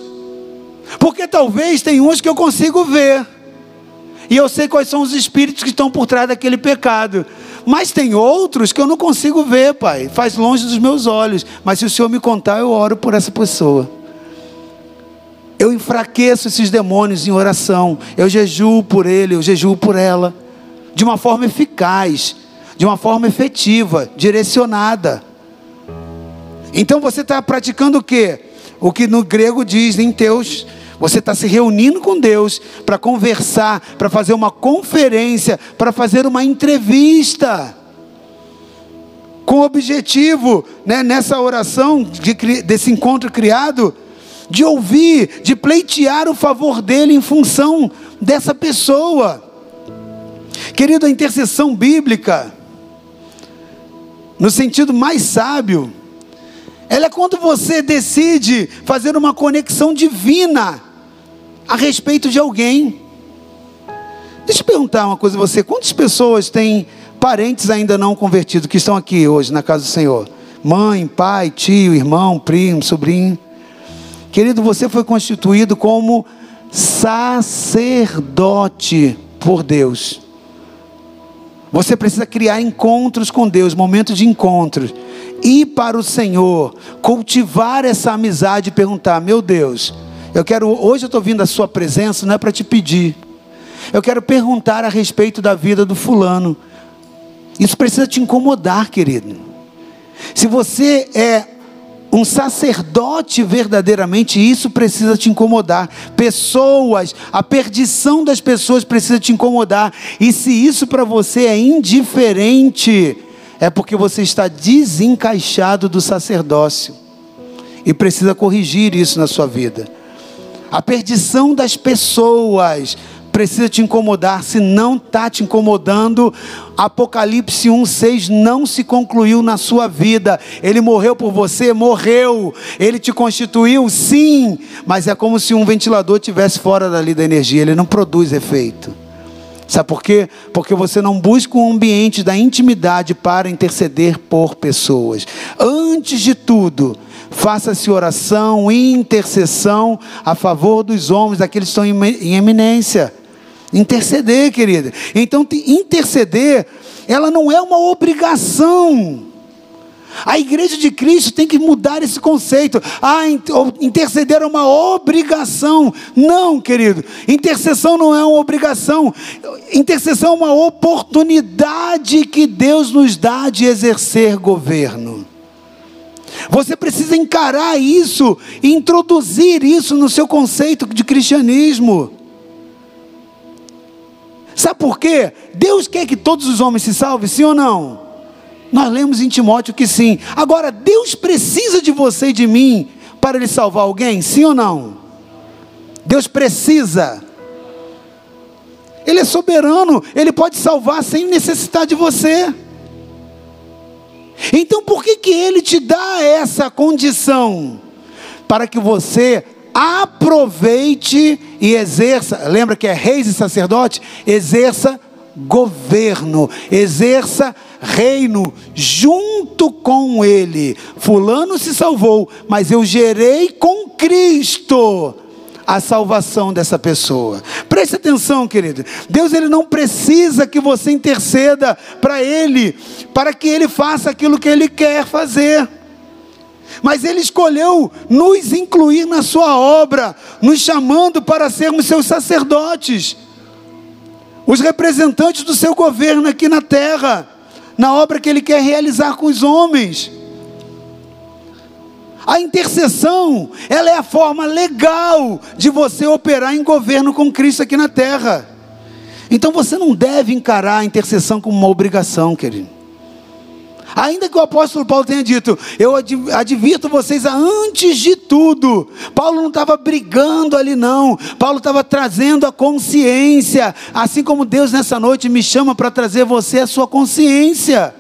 A: Porque talvez tem uns que eu consigo ver e eu sei quais são os espíritos que estão por trás daquele pecado. Mas tem outros que eu não consigo ver, Pai. Faz longe dos meus olhos. Mas se o Senhor me contar, eu oro por essa pessoa. Eu enfraqueço esses demônios em oração. Eu jejuo por ele, eu jejuo por ela. De uma forma eficaz, de uma forma efetiva, direcionada. Então você está praticando o quê? O que no grego diz em teus você está se reunindo com Deus para conversar, para fazer uma conferência, para fazer uma entrevista. Com o objetivo, né, nessa oração, de, desse encontro criado, de ouvir, de pleitear o favor dele em função dessa pessoa. Querido, a intercessão bíblica, no sentido mais sábio, ela é quando você decide fazer uma conexão divina a respeito de alguém. Deixa eu perguntar uma coisa a você: quantas pessoas têm parentes ainda não convertidos que estão aqui hoje na casa do Senhor? Mãe, pai, tio, irmão, primo, sobrinho. Querido, você foi constituído como sacerdote por Deus. Você precisa criar encontros com Deus, momentos de encontros. Ir para o Senhor, cultivar essa amizade e perguntar: meu Deus, eu quero, hoje eu estou vindo à sua presença, não é para te pedir. Eu quero perguntar a respeito da vida do fulano. Isso precisa te incomodar, querido. Se você é um sacerdote verdadeiramente, isso precisa te incomodar. Pessoas, a perdição das pessoas precisa te incomodar. E se isso para você é indiferente, é porque você está desencaixado do sacerdócio e precisa corrigir isso na sua vida. A perdição das pessoas precisa te incomodar. Se não está te incomodando, Apocalipse 1,6 não se concluiu na sua vida. Ele morreu por você, morreu. Ele te constituiu, sim. Mas é como se um ventilador tivesse fora dali da energia. Ele não produz efeito. Sabe por quê? Porque você não busca um ambiente da intimidade para interceder por pessoas. Antes de tudo, faça-se oração, intercessão a favor dos homens, daqueles que estão em eminência. Interceder, querida. Então, interceder, ela não é uma obrigação. A igreja de Cristo tem que mudar esse conceito. Ah, interceder é uma obrigação. Não, querido. Intercessão não é uma obrigação. Intercessão é uma oportunidade que Deus nos dá de exercer governo. Você precisa encarar isso e introduzir isso no seu conceito de cristianismo. Sabe por quê? Deus quer que todos os homens se salvem, sim ou não? Nós lemos em Timóteo que sim. Agora, Deus precisa de você e de mim para ele salvar alguém, sim ou não? Deus precisa. Ele é soberano, ele pode salvar sem necessitar de você. Então por que que ele te dá essa condição? Para que você aproveite e exerça, lembra que é reis e sacerdote? Exerça governo, exerça reino junto com ele. Fulano se salvou, mas eu gerei com Cristo a salvação dessa pessoa. Preste atenção, querido. Deus ele não precisa que você interceda para ele, para que ele faça aquilo que ele quer fazer. Mas ele escolheu nos incluir na sua obra, nos chamando para sermos seus sacerdotes, os representantes do seu governo aqui na terra, na obra que ele quer realizar com os homens. A intercessão, ela é a forma legal de você operar em governo com Cristo aqui na terra. Então você não deve encarar a intercessão como uma obrigação, querido. Ainda que o apóstolo Paulo tenha dito, eu advirto vocês antes de tudo. Paulo não estava brigando ali, não. Paulo estava trazendo a consciência, assim como Deus nessa noite me chama para trazer você a sua consciência,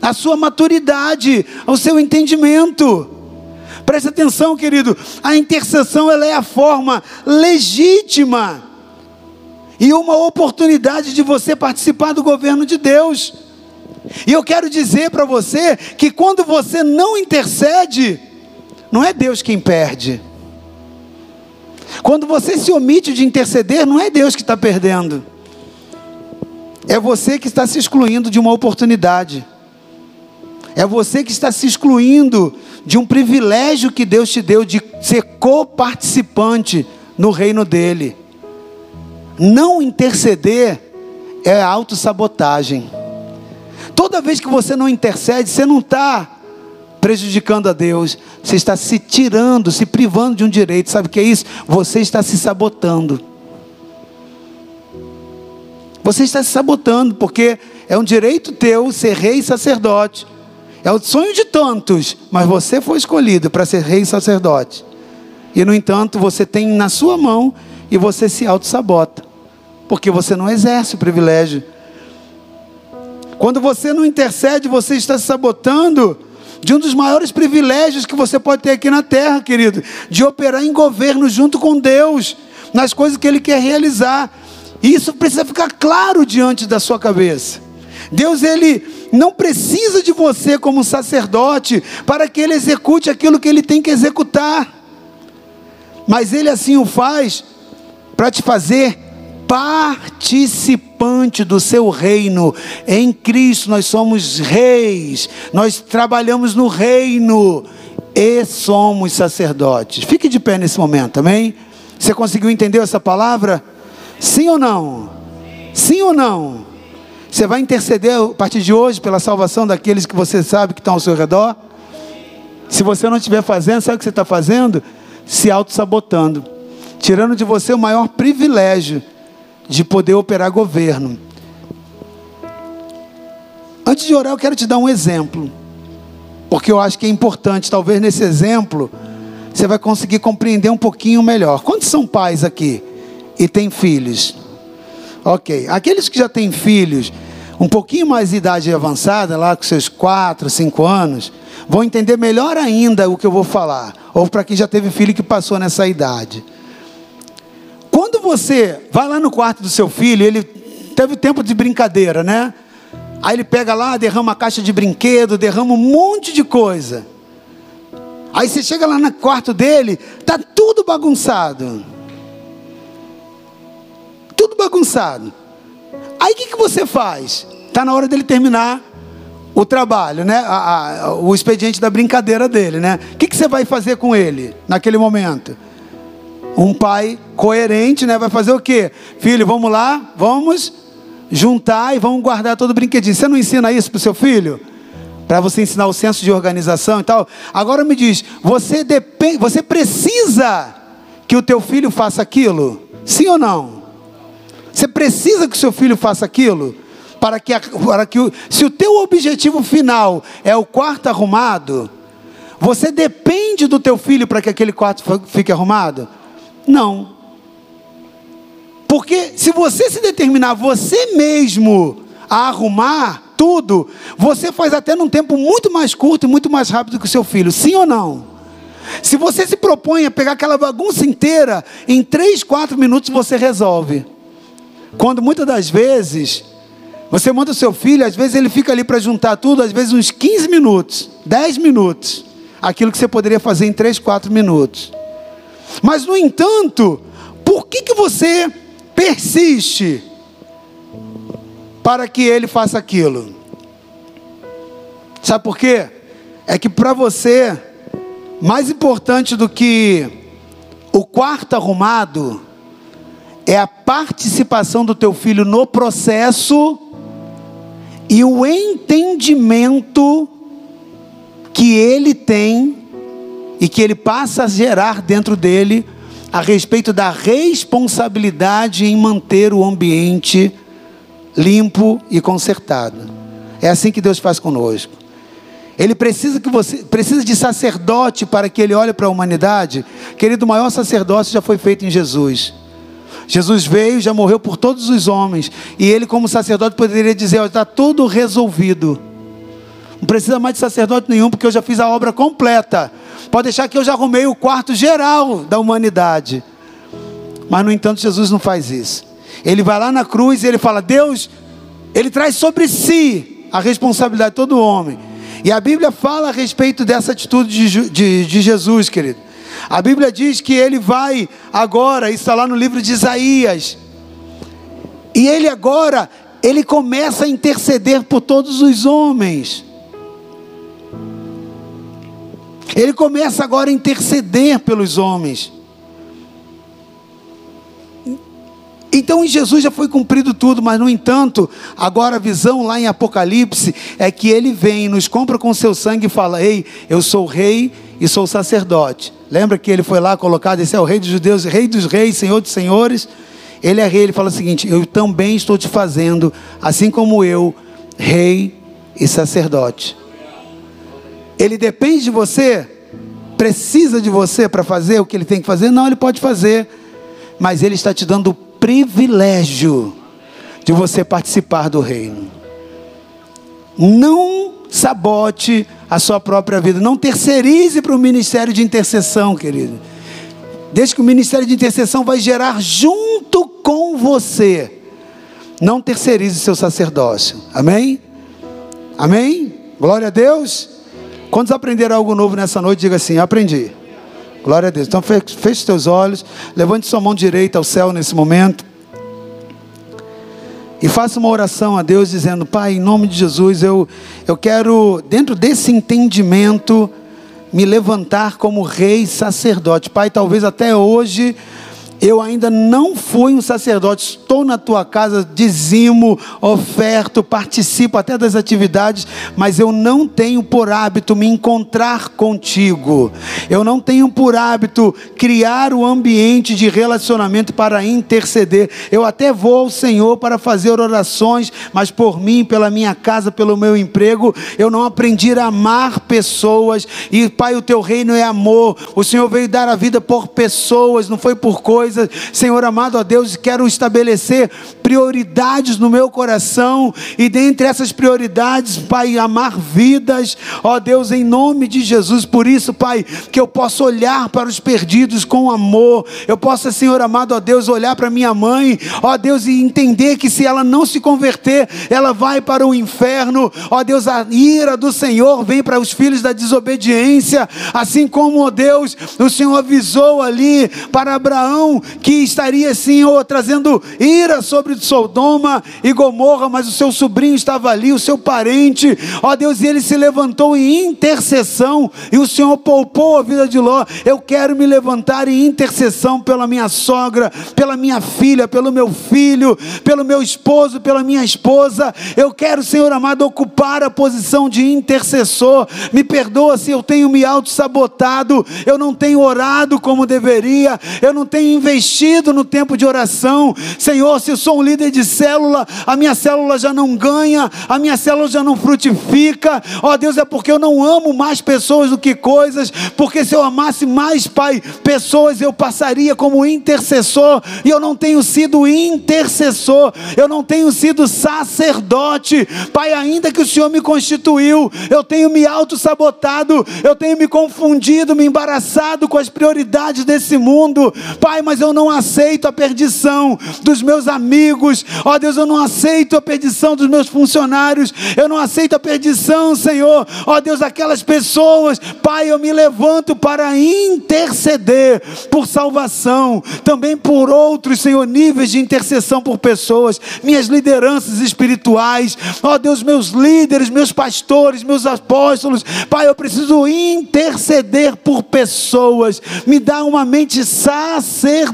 A: a sua maturidade, o seu entendimento. Preste atenção, querido. A intercessão ela é a forma legítima e uma oportunidade de você participar do governo de Deus. E eu quero dizer para você que quando você não intercede, não é Deus quem perde. Quando você se omite de interceder, não é Deus que está perdendo. É você que está se excluindo de uma oportunidade. É você que está se excluindo de um privilégio que Deus te deu de ser coparticipante no reino dele. Não interceder é autossabotagem. Toda vez que você não intercede, você não está prejudicando a Deus, você está se tirando, se privando de um direito. Sabe o que é isso? Você está se sabotando. Você está se sabotando, porque é um direito teu ser rei e sacerdote. É o sonho de tantos, mas você foi escolhido para ser rei e sacerdote. E no entanto, você tem na sua mão e você se auto-sabota, porque você não exerce o privilégio. Quando você não intercede, você está se sabotando de um dos maiores privilégios que você pode ter aqui na terra, querido, de operar em governo junto com Deus, nas coisas que Ele quer realizar. E isso precisa ficar claro diante da sua cabeça. Deus, Ele não precisa de você como sacerdote para que ele execute aquilo que ele tem que executar. Mas ele assim o faz para te fazer participante do seu reino. Em Cristo nós somos reis, nós trabalhamos no reino e somos sacerdotes. Fique de pé nesse momento, amém? Você conseguiu entender essa palavra? Sim ou não? Sim ou não? Você vai interceder a partir de hoje pela salvação daqueles que você sabe que estão ao seu redor? Se você não estiver fazendo, sabe o que você está fazendo? Se auto-sabotando, tirando de você o maior privilégio de poder operar governo. Antes de orar, eu quero te dar um exemplo, porque eu acho que é importante, talvez nesse exemplo, você vai conseguir compreender um pouquinho melhor. Quantos são pais aqui e têm filhos? Ok, aqueles que já têm filhos, um pouquinho mais de idade avançada, lá com seus 4, 5 anos, vão entender melhor ainda o que eu vou falar. Ou para quem já teve filho que passou nessa idade. Quando você vai lá no quarto do seu filho, ele teve tempo de brincadeira, né? Aí ele pega lá, derrama a caixa de brinquedo, derrama um monte de coisa. Aí você chega lá no quarto dele, tá tudo bagunçado. Tudo bagunçado. Aí o que, que você faz? Está na hora dele terminar o trabalho, né? A, a, o expediente da brincadeira dele, né? O que, que você vai fazer com ele naquele momento? Um pai coerente, né? Vai fazer o quê? Filho, vamos lá, vamos juntar e vamos guardar todo o brinquedinho. Você não ensina isso para o seu filho? Para você ensinar o senso de organização e tal? Agora me diz, você depende, você precisa que o teu filho faça aquilo? Sim ou não? Você precisa que o seu filho faça aquilo? Para que, para que se o teu objetivo final é o quarto arrumado, você depende do teu filho para que aquele quarto fique arrumado? Não. Porque se você se determinar você mesmo a arrumar tudo, você faz até num tempo muito mais curto e muito mais rápido que o seu filho, sim ou não? Se você se propõe a pegar aquela bagunça inteira, em 3, 4 minutos você resolve. Quando muitas das vezes você manda o seu filho, às vezes ele fica ali para juntar tudo, às vezes uns 15 minutos, 10 minutos, aquilo que você poderia fazer em 3, 4 minutos. Mas no entanto, por que, que você persiste para que ele faça aquilo. Sabe por quê? É que para você, mais importante do que o quarto arrumado, é a participação do teu filho no processo e o entendimento que ele tem e que ele passa a gerar dentro dele a respeito da responsabilidade em manter o ambiente limpo e consertado. É assim que Deus faz conosco. Ele precisa que você precisa de sacerdote para que ele olhe para a humanidade. Querido, o maior sacerdócio já foi feito em Jesus. Jesus veio, já morreu por todos os homens, e ele, como sacerdote, poderia dizer: está tudo resolvido. Não precisa mais de sacerdote nenhum, porque eu já fiz a obra completa. Pode deixar que eu já arrumei o quarto geral da humanidade. Mas, no entanto, Jesus não faz isso. Ele vai lá na cruz e ele fala: Deus, ele traz sobre si a responsabilidade de todo homem. E a Bíblia fala a respeito dessa atitude de, de, de Jesus, querido. A Bíblia diz que ele vai agora, está lá no livro de Isaías. E ele agora, ele começa a interceder por todos os homens. Ele começa agora a interceder pelos homens. Então em Jesus já foi cumprido tudo, mas no entanto, agora a visão lá em Apocalipse é que ele vem, nos compra com seu sangue e fala: Ei, eu sou rei e sou sacerdote. Lembra que ele foi lá colocado, esse é o rei dos judeus, rei dos reis, senhor dos senhores. Ele é rei, ele fala o seguinte: Eu também estou te fazendo, assim como eu, rei e sacerdote. Ele depende de você? Precisa de você para fazer o que ele tem que fazer? Não, ele pode fazer, mas ele está te dando o privilégio de você participar do reino. Não sabote a sua própria vida, não terceirize para o ministério de intercessão, querido. Desde que o ministério de intercessão vai gerar junto com você. Não terceirize seu sacerdócio. Amém? Amém? Glória a Deus. Quantos aprenderam algo novo nessa noite? Diga assim: aprendi. Glória a Deus. Então feche os teus olhos, levante sua mão direita ao céu nesse momento. E faça uma oração a Deus dizendo: Pai, em nome de Jesus, eu, eu quero, dentro desse entendimento, me levantar como rei sacerdote. Pai, talvez até hoje eu ainda não fui um sacerdote, estou na tua casa, dizimo, oferto, participo até das atividades, mas eu não tenho por hábito me encontrar contigo. Eu não tenho por hábito criar o ambiente de relacionamento para interceder. Eu até vou ao Senhor para fazer orações, mas por mim, pela minha casa, pelo meu emprego, eu não aprendi a amar pessoas. E Pai, o teu reino é amor. O Senhor veio dar a vida por pessoas, não foi por coisas coisas. Senhor amado, ó Deus, quero estabelecer prioridades no meu coração e dentre essas prioridades, Pai, amar vidas, ó Deus, em nome de Jesus. Por isso, Pai, que eu possa olhar para os perdidos com amor. Eu possa, Senhor amado, ó Deus, olhar para minha mãe, ó Deus, e entender que se ela não se converter, ela vai para o inferno. Ó Deus, a ira do Senhor vem para os filhos da desobediência, assim como, ó Deus, o Senhor avisou ali para Abraão que estaria ou trazendo ira sobre Sodoma e Gomorra, mas o seu sobrinho estava ali, o seu parente, ó Deus, e ele se levantou em intercessão, e o Senhor poupou a vida de Ló. Eu quero me levantar em intercessão pela minha sogra, pela minha filha, pelo meu filho, pelo meu esposo, pela minha esposa. Eu quero, Senhor amado, ocupar a posição de intercessor. Me perdoa se eu tenho me auto-sabotado, eu não tenho orado como deveria, eu não tenho investido no tempo de oração. Senhor, se eu sou um líder de célula, a minha célula já não ganha, a minha célula já não frutifica. Ó Deus, é porque eu não amo mais pessoas do que coisas, porque se eu amasse mais, Pai, pessoas, eu passaria como intercessor, e eu não tenho sido intercessor, eu não tenho sido sacerdote. Pai, ainda que o Senhor me constituiu, eu tenho me auto-sabotado, eu tenho me confundido, me embaraçado com as prioridades desse mundo. Pai, mas eu não aceito a perdição dos meus amigos. Ó Deus, eu não aceito a perdição dos meus funcionários. Eu não aceito a perdição, Senhor. Ó Deus, aquelas pessoas. Pai, eu me levanto para interceder por salvação, também por outros, Senhor, níveis de intercessão por pessoas, minhas lideranças espirituais. Ó Deus, meus líderes, meus pastores, meus apóstolos. Pai, eu preciso interceder por pessoas. Me dá uma mente sacerdotal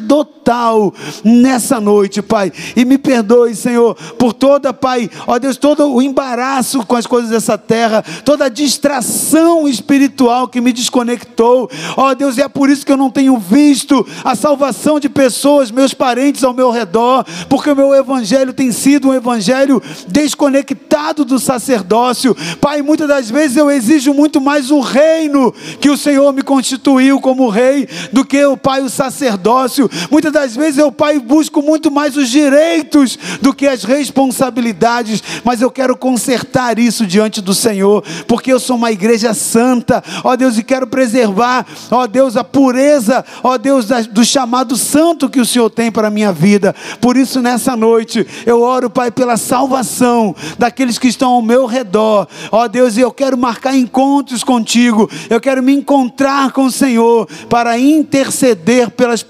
A: nessa noite, Pai. E me perdoe, Senhor, por toda, Pai, ó Deus, todo o embaraço com as coisas dessa terra, toda a distração espiritual que me desconectou. Ó Deus, é por isso que eu não tenho visto a salvação de pessoas, meus parentes ao meu redor, porque o meu evangelho tem sido um evangelho desconectado do sacerdócio. Pai, muitas das vezes eu exijo muito mais o reino que o Senhor me constituiu como rei do que o Pai o sacerdócio. Muitas das vezes eu, Pai, busco muito mais os direitos do que as responsabilidades, mas eu quero consertar isso diante do Senhor, porque eu sou uma igreja santa, ó Deus, e quero preservar, ó Deus, a pureza, ó Deus, do chamado santo que o Senhor tem para a minha vida. Por isso, nessa noite, eu oro, Pai, pela salvação daqueles que estão ao meu redor, ó Deus, e eu quero marcar encontros contigo, eu quero me encontrar com o Senhor para interceder pelas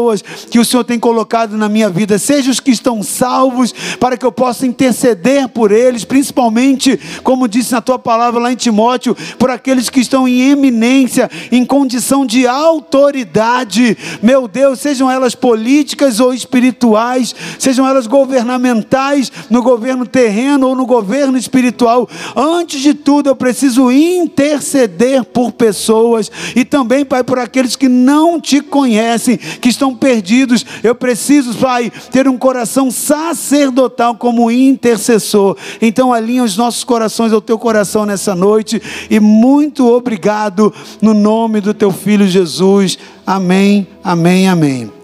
A: pessoas que o Senhor tem colocado na minha vida, seja os que estão salvos, para que eu possa interceder por eles, principalmente, como disse na tua palavra lá em Timóteo, por aqueles que estão em eminência, em condição de autoridade, meu Deus, sejam elas políticas ou espirituais, sejam elas governamentais, no governo terreno ou no governo espiritual, antes de tudo eu preciso interceder por pessoas e também, Pai, por aqueles que não te conhecem, que estão perdidos. Eu preciso, Pai, ter um coração sacerdotal como intercessor. Então, alinha os nossos corações ao teu coração nessa noite e muito obrigado no nome do teu filho Jesus. Amém, amém, amém.